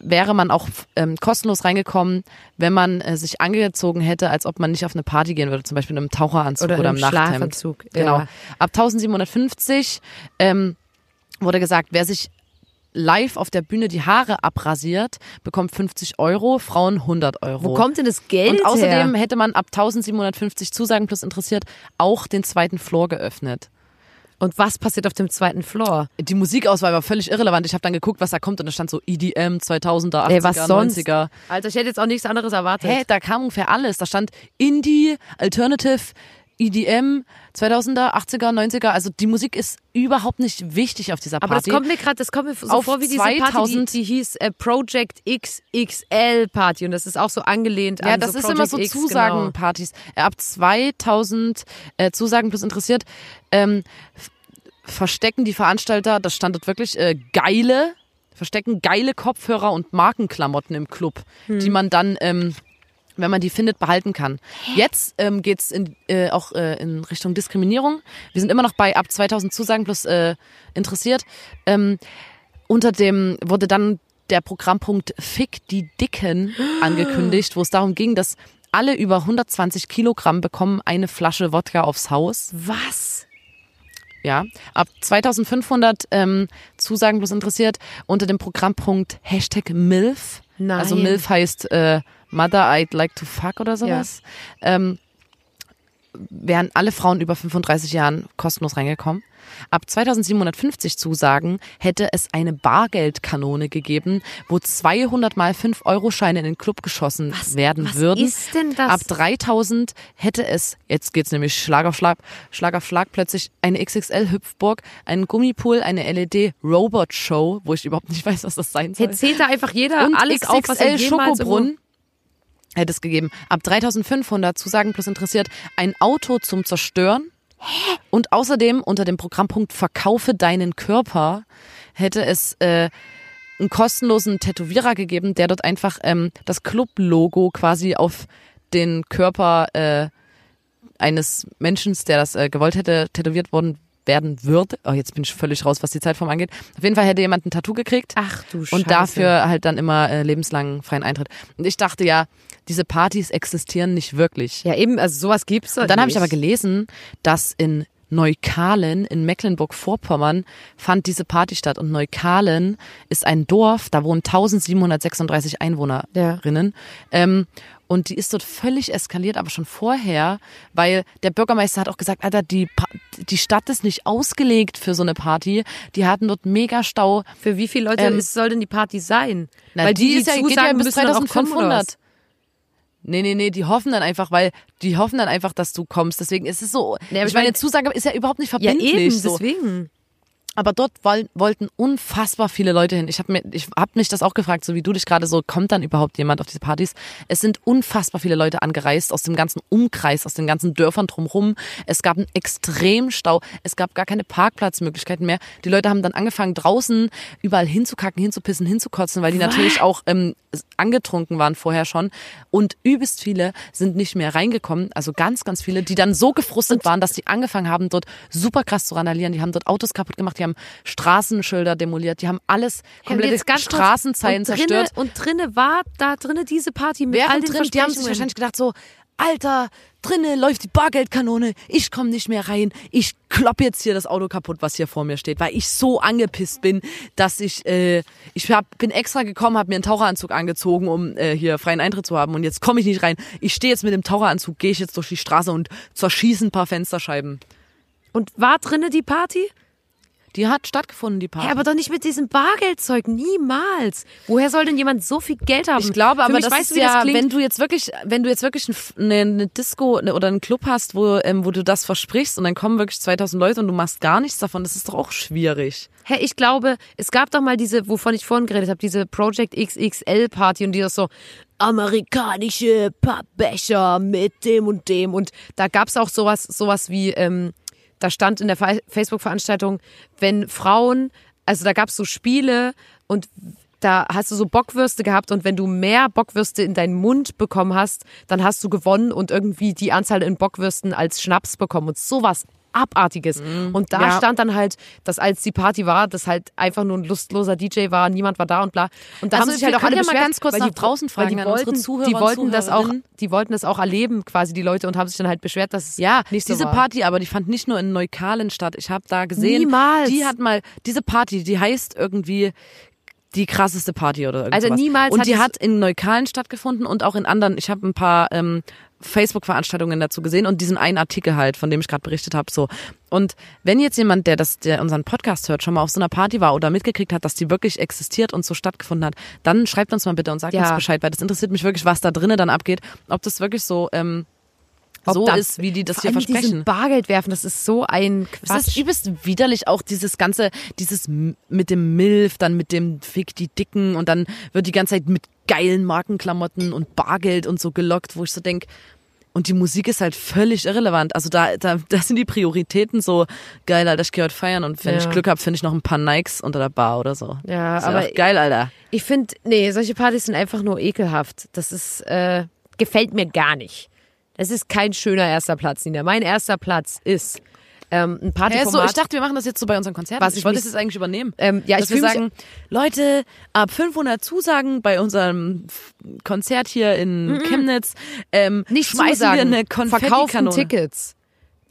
wäre man auch ähm, kostenlos reingekommen, wenn man äh, sich angezogen hätte, als ob man nicht auf eine Party gehen würde, zum Beispiel in einem Taucheranzug Oder oder, im einem Nachthemd. Schlafanzug, Genau. ja. Ab 1750 ähm, wurde gesagt, wer sich live auf der Bühne die Haare abrasiert, bekommt 50 Euro, Frauen 100 Euro. Wo kommt denn das Geld Und außerdem her? hätte man ab 1750 Zusagen plus interessiert auch den zweiten Floor geöffnet. Und was passiert auf dem zweiten Floor? Die Musikauswahl war völlig irrelevant. Ich habe dann geguckt, was da kommt und da stand so EDM 2000er, 80er, Ey, was sonst? 90er. Alter, ich hätte jetzt auch nichts anderes erwartet. Hä, da kam ungefähr alles. Da stand Indie, Alternative, EDM, 2000er, 80er, 90er. Also die Musik ist überhaupt nicht wichtig auf dieser Aber das Party. kommt mir gerade, das kommt mir so Auf vor wie diese Party, die, 2000 die hieß äh, Project XXL Party und das ist auch so angelehnt Ja, an das so ist immer so genau. Zusagenpartys. Äh, Ab 2000 äh, Zusagen plus interessiert ähm, verstecken die Veranstalter, das stand dort wirklich, äh, geile verstecken geile Kopfhörer und Markenklamotten im Club, die man dann, ähm, wenn man die findet, behalten kann. Jetzt ähm, geht es in, äh, auch äh, in Richtung Diskriminierung. Wir sind immer noch bei ab 2000 Zusagen plus äh, interessiert. Ähm, unter dem wurde dann der Programmpunkt Fick die Dicken angekündigt, wo es darum ging, dass alle über 120 Kilogramm bekommen eine Flasche Wodka aufs Haus. Was? Ja, ab 2500 ähm, Zusagen bloß interessiert unter dem Programmpunkt Hashtag MILF. Nein. Also MILF heißt äh, Mother I'd like to fuck oder sowas. Ähm, wären alle Frauen über 35 Jahren kostenlos reingekommen. Ab 2750 Zusagen hätte es eine Bargeldkanone gegeben, wo 200 mal 5-Euro-Scheine in den Club geschossen werden was würden. ist denn das? Ab 3000 hätte es, jetzt geht's nämlich Schlag auf Schlag, Schlag auf Schlag, plötzlich eine XXL-Hüpfburg, einen Gummipool, eine LED-Robot-Show, wo ich überhaupt nicht weiß, was das sein soll. Jetzt zählt da einfach jeder Und alles auf, was er XXL Schokobrunnen hätte es gegeben. Ab 3500 Zusagen plus interessiert ein Auto zum Zerstören. Und außerdem unter dem Programmpunkt Verkaufe deinen Körper hätte es äh, einen kostenlosen Tätowierer gegeben, der dort einfach ähm, das Club-Logo quasi auf den Körper äh, eines Menschen, der das äh, gewollt hätte, tätowiert worden werden würde. Oh, jetzt bin ich völlig raus, was die Zeitform angeht. Auf jeden Fall hätte jemand ein Tattoo gekriegt. Ach du Scheiße. Und dafür halt dann immer äh, lebenslang freien Eintritt. Und ich dachte ja, diese Partys existieren nicht wirklich. Ja, eben, also sowas gibt's. Dann habe ich aber gelesen, dass in Neukalen in Mecklenburg-Vorpommern fand diese Party statt. Und Neukalen ist ein Dorf, da wohnen 1736 Einwohnerinnen. Ja. Ähm, und die ist dort völlig eskaliert, aber schon vorher, weil der Bürgermeister hat auch gesagt, Alter, die, pa die Stadt ist nicht ausgelegt für so eine Party. Die hatten dort mega Stau. Für wie viele Leute ähm, soll denn die Party sein? Na, weil die, die, die ja, geht ja bis 2500. Nee, nee, nee, die hoffen dann einfach, weil die hoffen dann einfach, dass du kommst. Deswegen ist es so. Nee, aber ich meine, mein- Zusage ist ja überhaupt nicht Ja, verbindlich. eben, so. deswegen. Aber dort woll, wollten unfassbar viele Leute hin. Ich habe mir, ich hab mich das auch gefragt, so wie du dich gerade so, kommt dann überhaupt jemand auf diese Partys? Es sind unfassbar viele Leute angereist aus dem ganzen Umkreis, aus den ganzen Dörfern drumherum. Es gab einen Extremstau. Es gab gar keine Parkplatzmöglichkeiten mehr. Die Leute haben dann angefangen, draußen überall hinzukacken, hinzupissen, hinzukotzen, weil die natürlich auch ähm, angetrunken waren vorher schon. Und übelst viele sind nicht mehr reingekommen. Also ganz, ganz viele, die dann so gefrustet waren, dass die angefangen haben, dort super krass zu randalieren. Die haben dort Autos kaputt gemacht, die haben Straßenschilder demoliert, die haben alles, komplette kurz. Straßenzeilen und drinne, zerstört. Und drinne war da drinne diese Party mit all Während den drin, die haben sich wahrscheinlich gedacht so, Alter, drinnen läuft die Bargeldkanone, ich komme nicht mehr rein, ich klopp jetzt hier das Auto kaputt, was hier vor mir steht, weil ich so angepisst bin, dass ich, äh, ich hab, bin extra gekommen, habe mir einen Taucheranzug angezogen, um äh, hier freien Eintritt zu haben und jetzt komme ich nicht rein. Ich stehe jetzt mit dem Taucheranzug, gehe ich jetzt durch die Straße und zerschieße ein paar Fensterscheiben. Und war drinne die Party? Die hat stattgefunden, die Party. Ja, aber doch nicht mit diesem Bargeldzeug, niemals. Woher soll denn jemand so viel Geld haben? Ich glaube aber, das weißt ist ja, das wenn du jetzt wirklich, wenn du jetzt wirklich ein- eine, eine Disco oder einen Club hast, wo, ähm, wo du das versprichst und dann kommen wirklich 2000 Leute und du machst gar nichts davon, das ist doch auch schwierig. Hä, ich glaube, es gab doch mal diese, wovon ich vorhin geredet habe, diese Project XXL Party und die das so amerikanische Pappbecher mit dem und dem und da gab's auch sowas, sowas wie, ähm, da stand in der Fa- Facebook-Veranstaltung, wenn Frauen, also da gab's so Spiele und da hast du so Bockwürste gehabt und wenn du mehr Bockwürste in deinen Mund bekommen hast, dann hast du gewonnen und irgendwie die Anzahl in Bockwürsten als Schnaps bekommen und sowas abartiges. Und da Ja. stand dann halt, dass als die Party war, dass halt einfach nur ein lustloser DJ war, niemand war da und bla. Und da Also haben sich halt auch alle ja mal beschwert, ganz kurz nach die, draußen weil die fragen unsere wollten, Zuhörer die wollten das auch, die wollten das auch erleben quasi die Leute und haben sich dann halt beschwert, dass es Ja, nicht so diese war. Party, aber die fand nicht nur in Neukalen statt. Ich habe da gesehen, Niemals. die hat mal, diese Party, die heißt irgendwie die krasseste Party oder irgendwas. Also niemals Und hat die hat in Neukalen stattgefunden und auch in anderen. Ich habe ein paar ähm, Facebook-Veranstaltungen dazu gesehen und diesen einen Artikel halt, von dem ich gerade berichtet habe. So. Und wenn jetzt jemand, der das, der unseren Podcast hört, schon mal auf so einer Party war oder mitgekriegt hat, dass die wirklich existiert und so stattgefunden hat, dann schreibt uns mal bitte und sagt Ja. uns Bescheid, weil das interessiert mich wirklich, was da drinnen dann abgeht. Ob das wirklich so ähm, Ob so ist, wie die das hier versprechen. Bargeld werfen, das ist so ein Es Quatsch. ist übelst widerlich auch dieses ganze, dieses mit dem Milf, dann mit dem Fick die Dicken und dann wird die ganze Zeit mit geilen Markenklamotten und Bargeld und so gelockt, wo ich so denk, Und die Musik ist halt völlig irrelevant. Also da, da, da sind die Prioritäten so geil, Alter, ich gehe heute feiern und wenn Ja. ich Glück habe, finde ich noch ein paar Nikes unter der Bar oder so. Ja, Ist ja aber auch geil, Alter. ich finde, nee, solche Partys sind einfach nur ekelhaft. Das ist, äh, gefällt mir gar nicht. Das ist kein schöner erster Platz, Nina. Mein erster Platz ist ähm, ein Hä, Partyformat. so, ich dachte, wir machen das jetzt so bei unseren Konzerten. Was ich ich wollte mich- das jetzt eigentlich übernehmen. Ähm, ja, Dass ich mich- sagen, Leute, ab 500 Zusagen bei unserem Konzert hier in Chemnitz, ähm, nicht schmeißen wir eine verkaufen Konfettikanone. Tickets.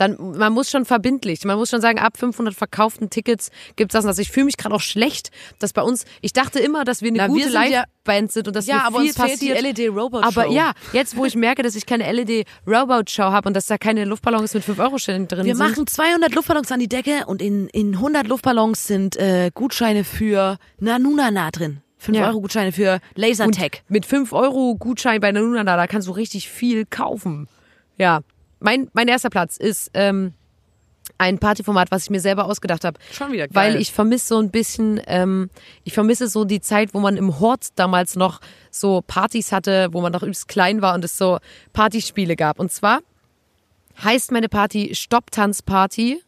Dann, man muss schon verbindlich, man muss schon sagen, ab 500 verkauften Tickets gibt's das. und das. Ich fühle mich gerade auch schlecht, dass bei uns, ich dachte immer, dass wir eine Na, wir gute sind ja- Liveband sind und dass Ja, aber viel uns fehlt passiert. die LED Robot aber Show. ja, jetzt wo ich merke, dass ich keine LED Robot Show habe und dass da keine Luftballons mit 5 Euro Stellen drin Wir sind. machen 200 Luftballons an die Decke und in, in 100 Luftballons sind äh, Gutscheine für Nanunana drin. 5 Ja. Euro Gutscheine für Lasertag. mit 5 Euro Gutschein bei Nanuna, da kannst du richtig viel kaufen. Ja, mein, mein erster Platz ist ähm, ein Partyformat, was ich mir selber ausgedacht habe. Schon wieder geil. Weil ich vermisse so ein bisschen, ähm, ich vermisse so die Zeit, wo man im Hort damals noch so Partys hatte, wo man noch übelst klein war und es so Partyspiele gab. Und zwar heißt meine Party Stopptanzparty.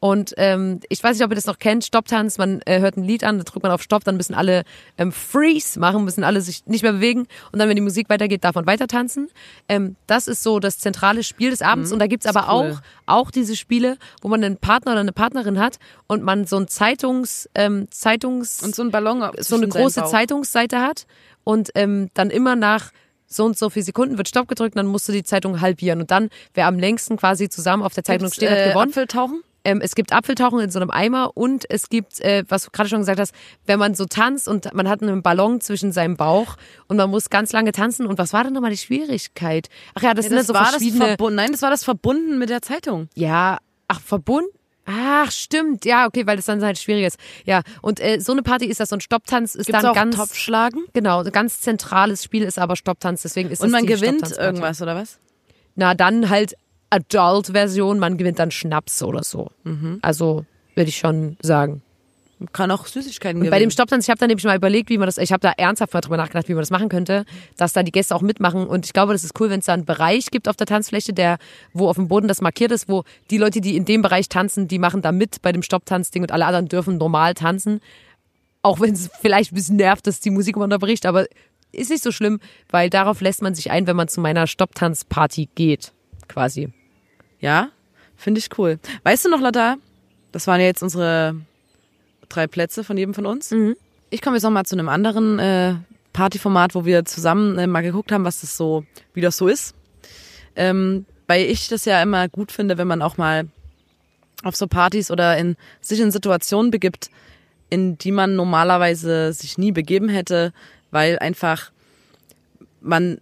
Und ähm, ich weiß nicht, ob ihr das noch kennt, Stopptanz, man äh, hört ein Lied an, da drückt man auf Stopp, dann müssen alle ähm, Freeze machen, müssen alle sich nicht mehr bewegen und dann, wenn die Musik weitergeht, darf man weiter tanzen. Ähm, das ist so das zentrale Spiel des Abends und da gibt's aber cool. auch, auch diese Spiele, wo man einen Partner oder eine Partnerin hat und man so ein Zeitungs, ähm, Zeitungs und so ein Ballon so eine große. Zeitungsseite hat und ähm, dann immer nach so und so viele Sekunden wird Stopp gedrückt, dann musst du die Zeitung halbieren und dann, wer am längsten quasi zusammen auf der Zeitung Gibt's, steht, hat äh, gewonnen. Apfeltauchen? Ähm, es gibt Apfeltauchen in so einem Eimer und es gibt, äh, was du gerade schon gesagt hast, wenn man so tanzt und man hat einen Ballon zwischen seinem Bauch und man muss ganz lange tanzen. Und was war denn nochmal die Schwierigkeit? Ach ja, das Ja, sind das so war das verschiedene. verbunden. Nein, das war das verbunden mit der Zeitung. ja, ach, verbunden? Ach, stimmt. Ja, okay, weil das dann halt schwierig ist. Ja, und äh, so eine Party ist das. Und Stopptanz ist Gibt's dann auch ganz. Topfschlagen? Genau, ein ganz zentrales Spiel ist aber Stopptanz. Deswegen ist Und das man gewinnt irgendwas, oder was? Na, dann halt Adult-Version. Man gewinnt dann Schnaps oder so. Mhm. Also, würde ich schon sagen. Kann auch Süßigkeiten gewinnen. bei dem Stopptanz, ich habe da nämlich mal überlegt, wie man das, ich habe da ernsthaft mal drüber nachgedacht, wie man das machen könnte, dass da die Gäste auch mitmachen. Und ich glaube, das ist cool, wenn es da einen Bereich gibt auf der Tanzfläche, der, wo auf dem Boden das markiert ist, wo die Leute, die in dem Bereich tanzen, die machen da mit bei dem Stopptanzding und alle anderen dürfen normal tanzen. Auch wenn es vielleicht ein bisschen nervt, dass die Musik immer unterbricht, aber ist nicht so schlimm, weil darauf lässt man sich ein, wenn man zu meiner Stopptanzparty geht, quasi. Ja, finde ich cool. Weißt du noch, Lotta, das waren ja jetzt unsere drei Plätze von jedem von uns. Ich komme jetzt noch mal zu einem anderen äh, Partyformat, wo wir zusammen äh, mal geguckt haben, was das so, wie das so ist. Ähm, weil ich das ja immer gut finde, wenn man auch mal auf so Partys oder in sich in Situationen begibt, in die man normalerweise sich nie begeben hätte, weil einfach man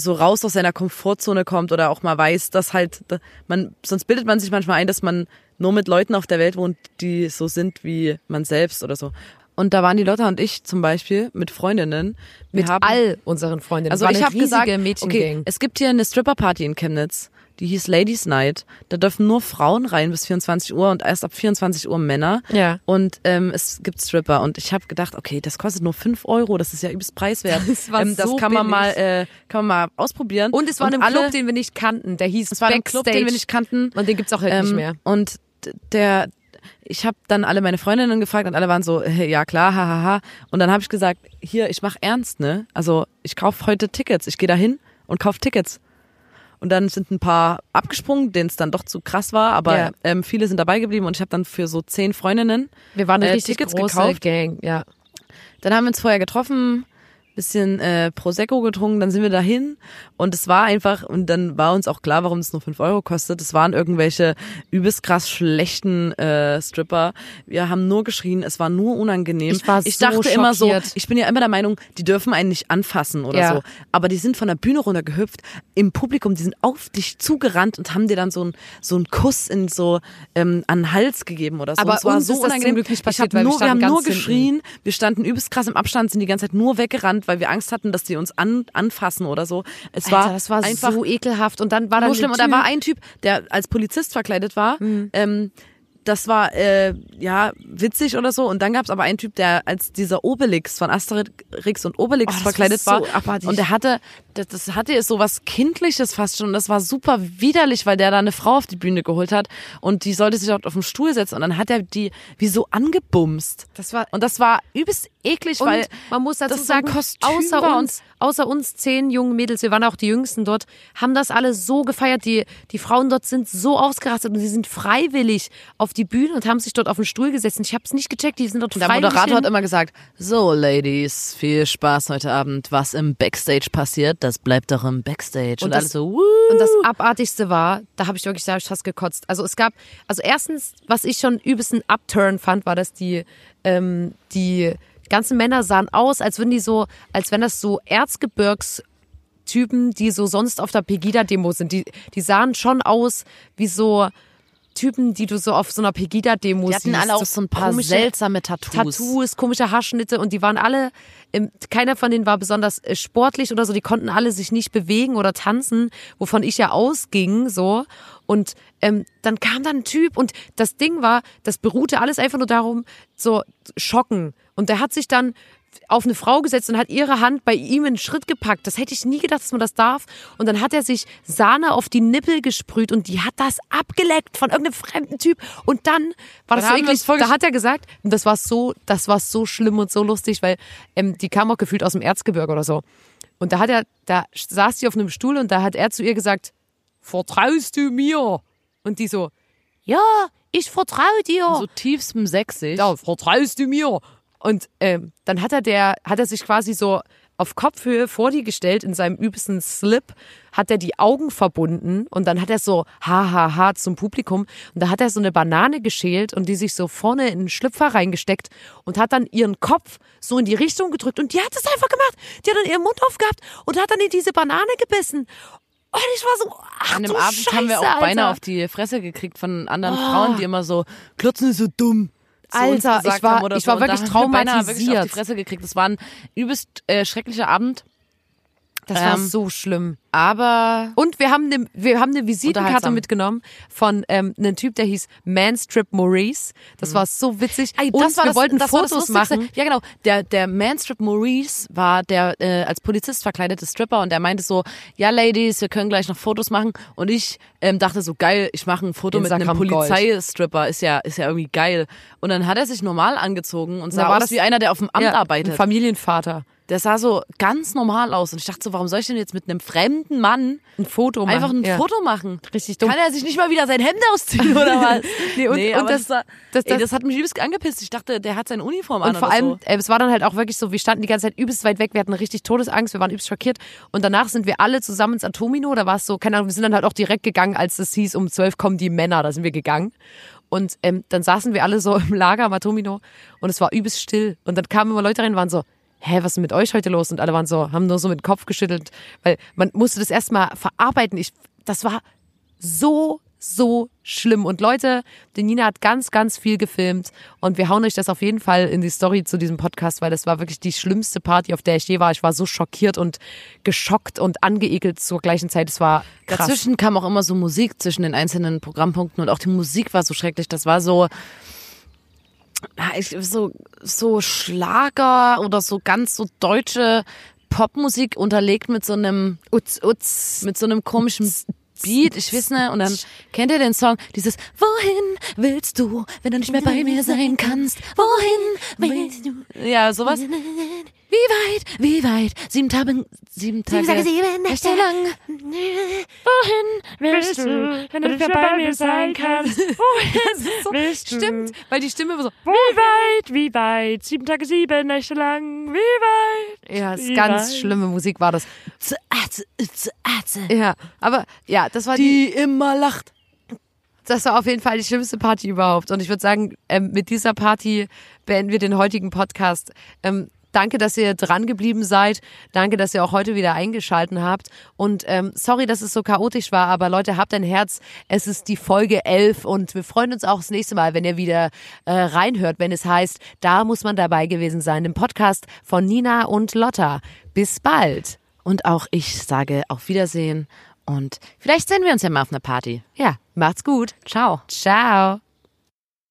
so raus aus seiner Komfortzone kommt oder auch mal weiß, dass halt man sonst bildet man sich manchmal ein, dass man nur mit Leuten auf der Welt wohnt, die so sind wie man selbst oder so. Und da waren die Lotta und ich zum Beispiel mit Freundinnen. Wir Mit haben, all unseren Freundinnen. also ich habe gesagt, okay, es gibt hier eine Stripper-Party in Chemnitz, die hieß Ladies Night. Da dürfen nur Frauen rein bis 24 Uhr und erst ab 24 Uhr Männer. Ja. Und ähm, es gibt Stripper. Und ich habe gedacht, okay, das kostet nur 5 Euro, das ist ja übelst preiswert. Das war ähm, das so kann man billig. mal, äh, kann man mal ausprobieren. Und es war in einem alle, Club, den wir nicht kannten. Der hieß es war ein. Club, den wir nicht kannten. Und den gibt's auch nicht Ähm, mehr. Und der, ich habe dann alle meine Freundinnen gefragt und alle waren so, äh, ja klar, hahaha. Ha, ha. Und dann habe ich gesagt, hier, ich mach ernst, ne? Also ich kauf heute Tickets. Ich gehe da hin und kauf Tickets. Und dann sind ein paar abgesprungen, denen es dann doch zu krass war, aber Ja. ähm, viele sind dabei geblieben und ich habe dann für so zehn Freundinnen Wir waren eine äh, richtig Tickets große gekauft. Gang, ja. Dann haben wir uns vorher getroffen, bisschen äh, Prosecco getrunken, dann sind wir dahin und es war einfach, und dann war uns auch klar, warum es nur 5 Euro kostet. Es waren irgendwelche übelst krass schlechten äh, Stripper. Wir haben nur geschrien, es war nur unangenehm. Ich war ich so dachte immer so, schockiert. ich bin ja immer der Meinung, die dürfen einen nicht anfassen oder Ja. so. Aber die sind von der Bühne runtergehüpft, im Publikum, die sind auf dich zugerannt und haben dir dann so einen so einen Kuss in so ähm, an den Hals gegeben oder so. Aber Und es war uns so ist das zum unangenehm. Nicht ich passiert, hab weil wir nur, wir haben nur ganz hinten. geschrien, wir standen übelst krass im Abstand, sind die ganze Zeit nur weggerannt, weil wir Angst hatten, dass die uns an, anfassen oder so. Es Alter, war, das war einfach so ekelhaft. Und dann war da nur ein schlimm. Und Typ, da war ein Typ, der als Polizist verkleidet war. Mhm. Ähm, das war äh, ja witzig oder so. Und dann gab es aber einen Typ, der als dieser Obelix von Asterix und Obelix Oh, verkleidet war war. so abartig. und der hatte, das, das hatte so was Kindliches fast schon. Und das war super widerlich, weil der da eine Frau auf die Bühne geholt hat und die sollte sich dort auf den Stuhl setzen und dann hat er die wie so angebumst. Das war Und das war übelst eklig, Und weil man muss dazu sagen, Kostüm außer und- uns, außer uns zehn jungen Mädels, wir waren auch die jüngsten dort, haben das alle so gefeiert. Die, die Frauen dort sind so ausgerastet und sie sind freiwillig auf die Bühne und haben sich dort auf den Stuhl gesetzt. Und ich habe es nicht gecheckt, die sind dort Der freiwillig. Moderator hat hin. immer gesagt, so Ladies, viel Spaß heute Abend. Was im Backstage passiert, das bleibt doch im Backstage. Und, Und alles das- so, wuh. Und das Abartigste war, da habe ich wirklich da hab ich fast gekotzt. Also es gab, also erstens, was ich schon übelst ein Upturn fand, war, dass die, ähm, die ganzen Männer sahen aus, als würden die so, als wenn das so Erzgebirgs Typen, die so sonst auf der Pegida-Demo sind. Die, die sahen schon aus wie so Typen, die du so auf so einer Pegida-Demo Die siehst. hatten alle auch so ein paar seltsame Tattoos. Tattoos, komische Haarschnitte und die waren alle, keiner von denen war besonders äh, sportlich oder so, die konnten alle sich nicht bewegen oder tanzen, wovon ich ja ausging, so. Und ähm, dann kam dann ein Typ und das Ding war, das beruhte alles einfach nur darum, so schocken. Und der hat sich dann auf eine Frau gesetzt und hat ihre Hand bei ihm in den Schritt gepackt. Das hätte ich nie gedacht, dass man das darf. Und dann hat er sich Sahne auf die Nippel gesprüht und die hat das abgeleckt von irgendeinem fremden Typ. Und dann war das Dann so eklig. Da hat er gesagt, und das war so, das war so schlimm und so lustig, weil ähm, die kam auch gefühlt aus dem Erzgebirge oder so. Und da hat er, da saß die auf einem Stuhl und da hat er zu ihr gesagt, vertraust du mir? Und die so, ja, ich vertraue dir. so tiefstem Sächsisch. Ja, vertraust du mir? Und ähm, dann hat er der, hat er sich quasi so auf Kopfhöhe vor die gestellt in seinem übelsten Slip, hat er die Augen verbunden und dann hat er so ha ha ha zum Publikum und da hat er so eine Banane geschält und die sich so vorne in den Schlüpfer reingesteckt und hat dann ihren Kopf so in die Richtung gedrückt und die hat es einfach gemacht. Die hat dann ihren Mund aufgehabt und hat dann in diese Banane gebissen. Und ich war so, ach An dem Abend Scheiße, haben wir auch Alter. beinahe auf die Fresse gekriegt von anderen Frauen, die immer so, Klotzen ist so dumm. Alter, ich war- ich war wirklich wir beinahe wirklich auf die traumatisiert. Fresse gekriegt. Das war ein übelst äh, schrecklicher Abend. Das war ähm, so schlimm. Aber Und wir haben eine, wir haben eine Visitenkarte mitgenommen von ähm, einem Typ, der hieß Manstrip Maurice. Das war so witzig. Ey, und das war wir das, wollten das Fotos machen. Ja, genau. Der, der Manstrip Maurice war der äh, als Polizist verkleidete Stripper und der meinte so, ja, Ladies, wir können gleich noch Fotos machen. Und ich ähm, dachte so, geil, ich mache ein Foto mit einem Instagram. Polizeistripper. Ist ja, ist ja irgendwie geil. Und dann hat er sich normal angezogen und sah war aus das- wie einer, der auf dem Amt Ja, arbeitet. Ein Familienvater. Der sah so ganz normal aus. Und ich dachte so, warum soll ich denn jetzt mit einem fremden Mann Ein Foto machen. einfach ein ja. Foto machen? Richtig dumm. Kann er sich nicht mal wieder sein Hemd ausziehen oder was? Nee, und- und aber das- das, das- ey, das- das hat mich übelst angepisst. Ich dachte, der hat seine Uniform an Und vor allem, so. äh, es war dann halt auch wirklich so, wir standen die ganze Zeit übelst weit weg, wir hatten richtig Todesangst, wir waren übelst schockiert. Und danach sind wir alle zusammen ins Atomino, da war es so, keine Ahnung, wir sind dann halt auch direkt gegangen, als es hieß, um zwölf kommen die Männer, da sind wir gegangen. Und ähm, dann saßen wir alle so im Lager am Atomino und es war übelst still. Und dann kamen immer Leute rein und waren so, hä, was ist mit euch heute los? Und alle waren so, haben nur so mit dem Kopf geschüttelt, weil man musste das erstmal verarbeiten. Ich, das war so, so schlimm. Und Leute, die Nina hat ganz, ganz viel gefilmt und wir hauen euch das auf jeden Fall in die Story zu diesem Podcast, weil das war wirklich die schlimmste Party, auf der ich je war. Ich war so schockiert und geschockt und angeekelt zur gleichen Zeit. Es war krass. Dazwischen kam auch immer so Musik zwischen den einzelnen Programmpunkten und auch die Musik war so schrecklich. Das war so, so, so Schlager oder so ganz so deutsche Popmusik unterlegt mit so einem, Utz, utz. mit so einem komischen Beat, ich weiß nicht, und dann kennt ihr den Song, dieses Wohin willst du, wenn du nicht mehr bei mir sein kannst? Wohin willst du? Ja, sowas. Wie weit, wie weit? Sieben Tage, sieben Tage, Tage, sieben Nächte lang. Wohin willst du, wenn du mehr bei mir sein kannst? so, Willst du? stimmt, weil die Stimme war so, Wie weit, wie weit? Sieben Tage, sieben Nächte lang. Wie weit? ja, ist ganz weit? schlimme Musik war das. Ja, aber ja, das war die, Die immer lacht. das war auf jeden Fall die schlimmste Party überhaupt. Und ich würde sagen, ähm, mit dieser Party beenden wir den heutigen Podcast. Ähm, danke, dass ihr dran geblieben seid. Danke, dass ihr auch heute wieder eingeschalten habt. Und ähm, sorry, dass es so chaotisch war, aber Leute, habt ein Herz. Es ist die Folge 11 und wir freuen uns auch das nächste Mal, wenn ihr wieder äh, reinhört, wenn es heißt, da muss man dabei gewesen sein, im Podcast von Nina und Lotta. Bis bald. Und auch ich sage auf Wiedersehen und vielleicht sehen wir uns ja mal auf einer Party. Ja, macht's gut. Ciao. Ciao.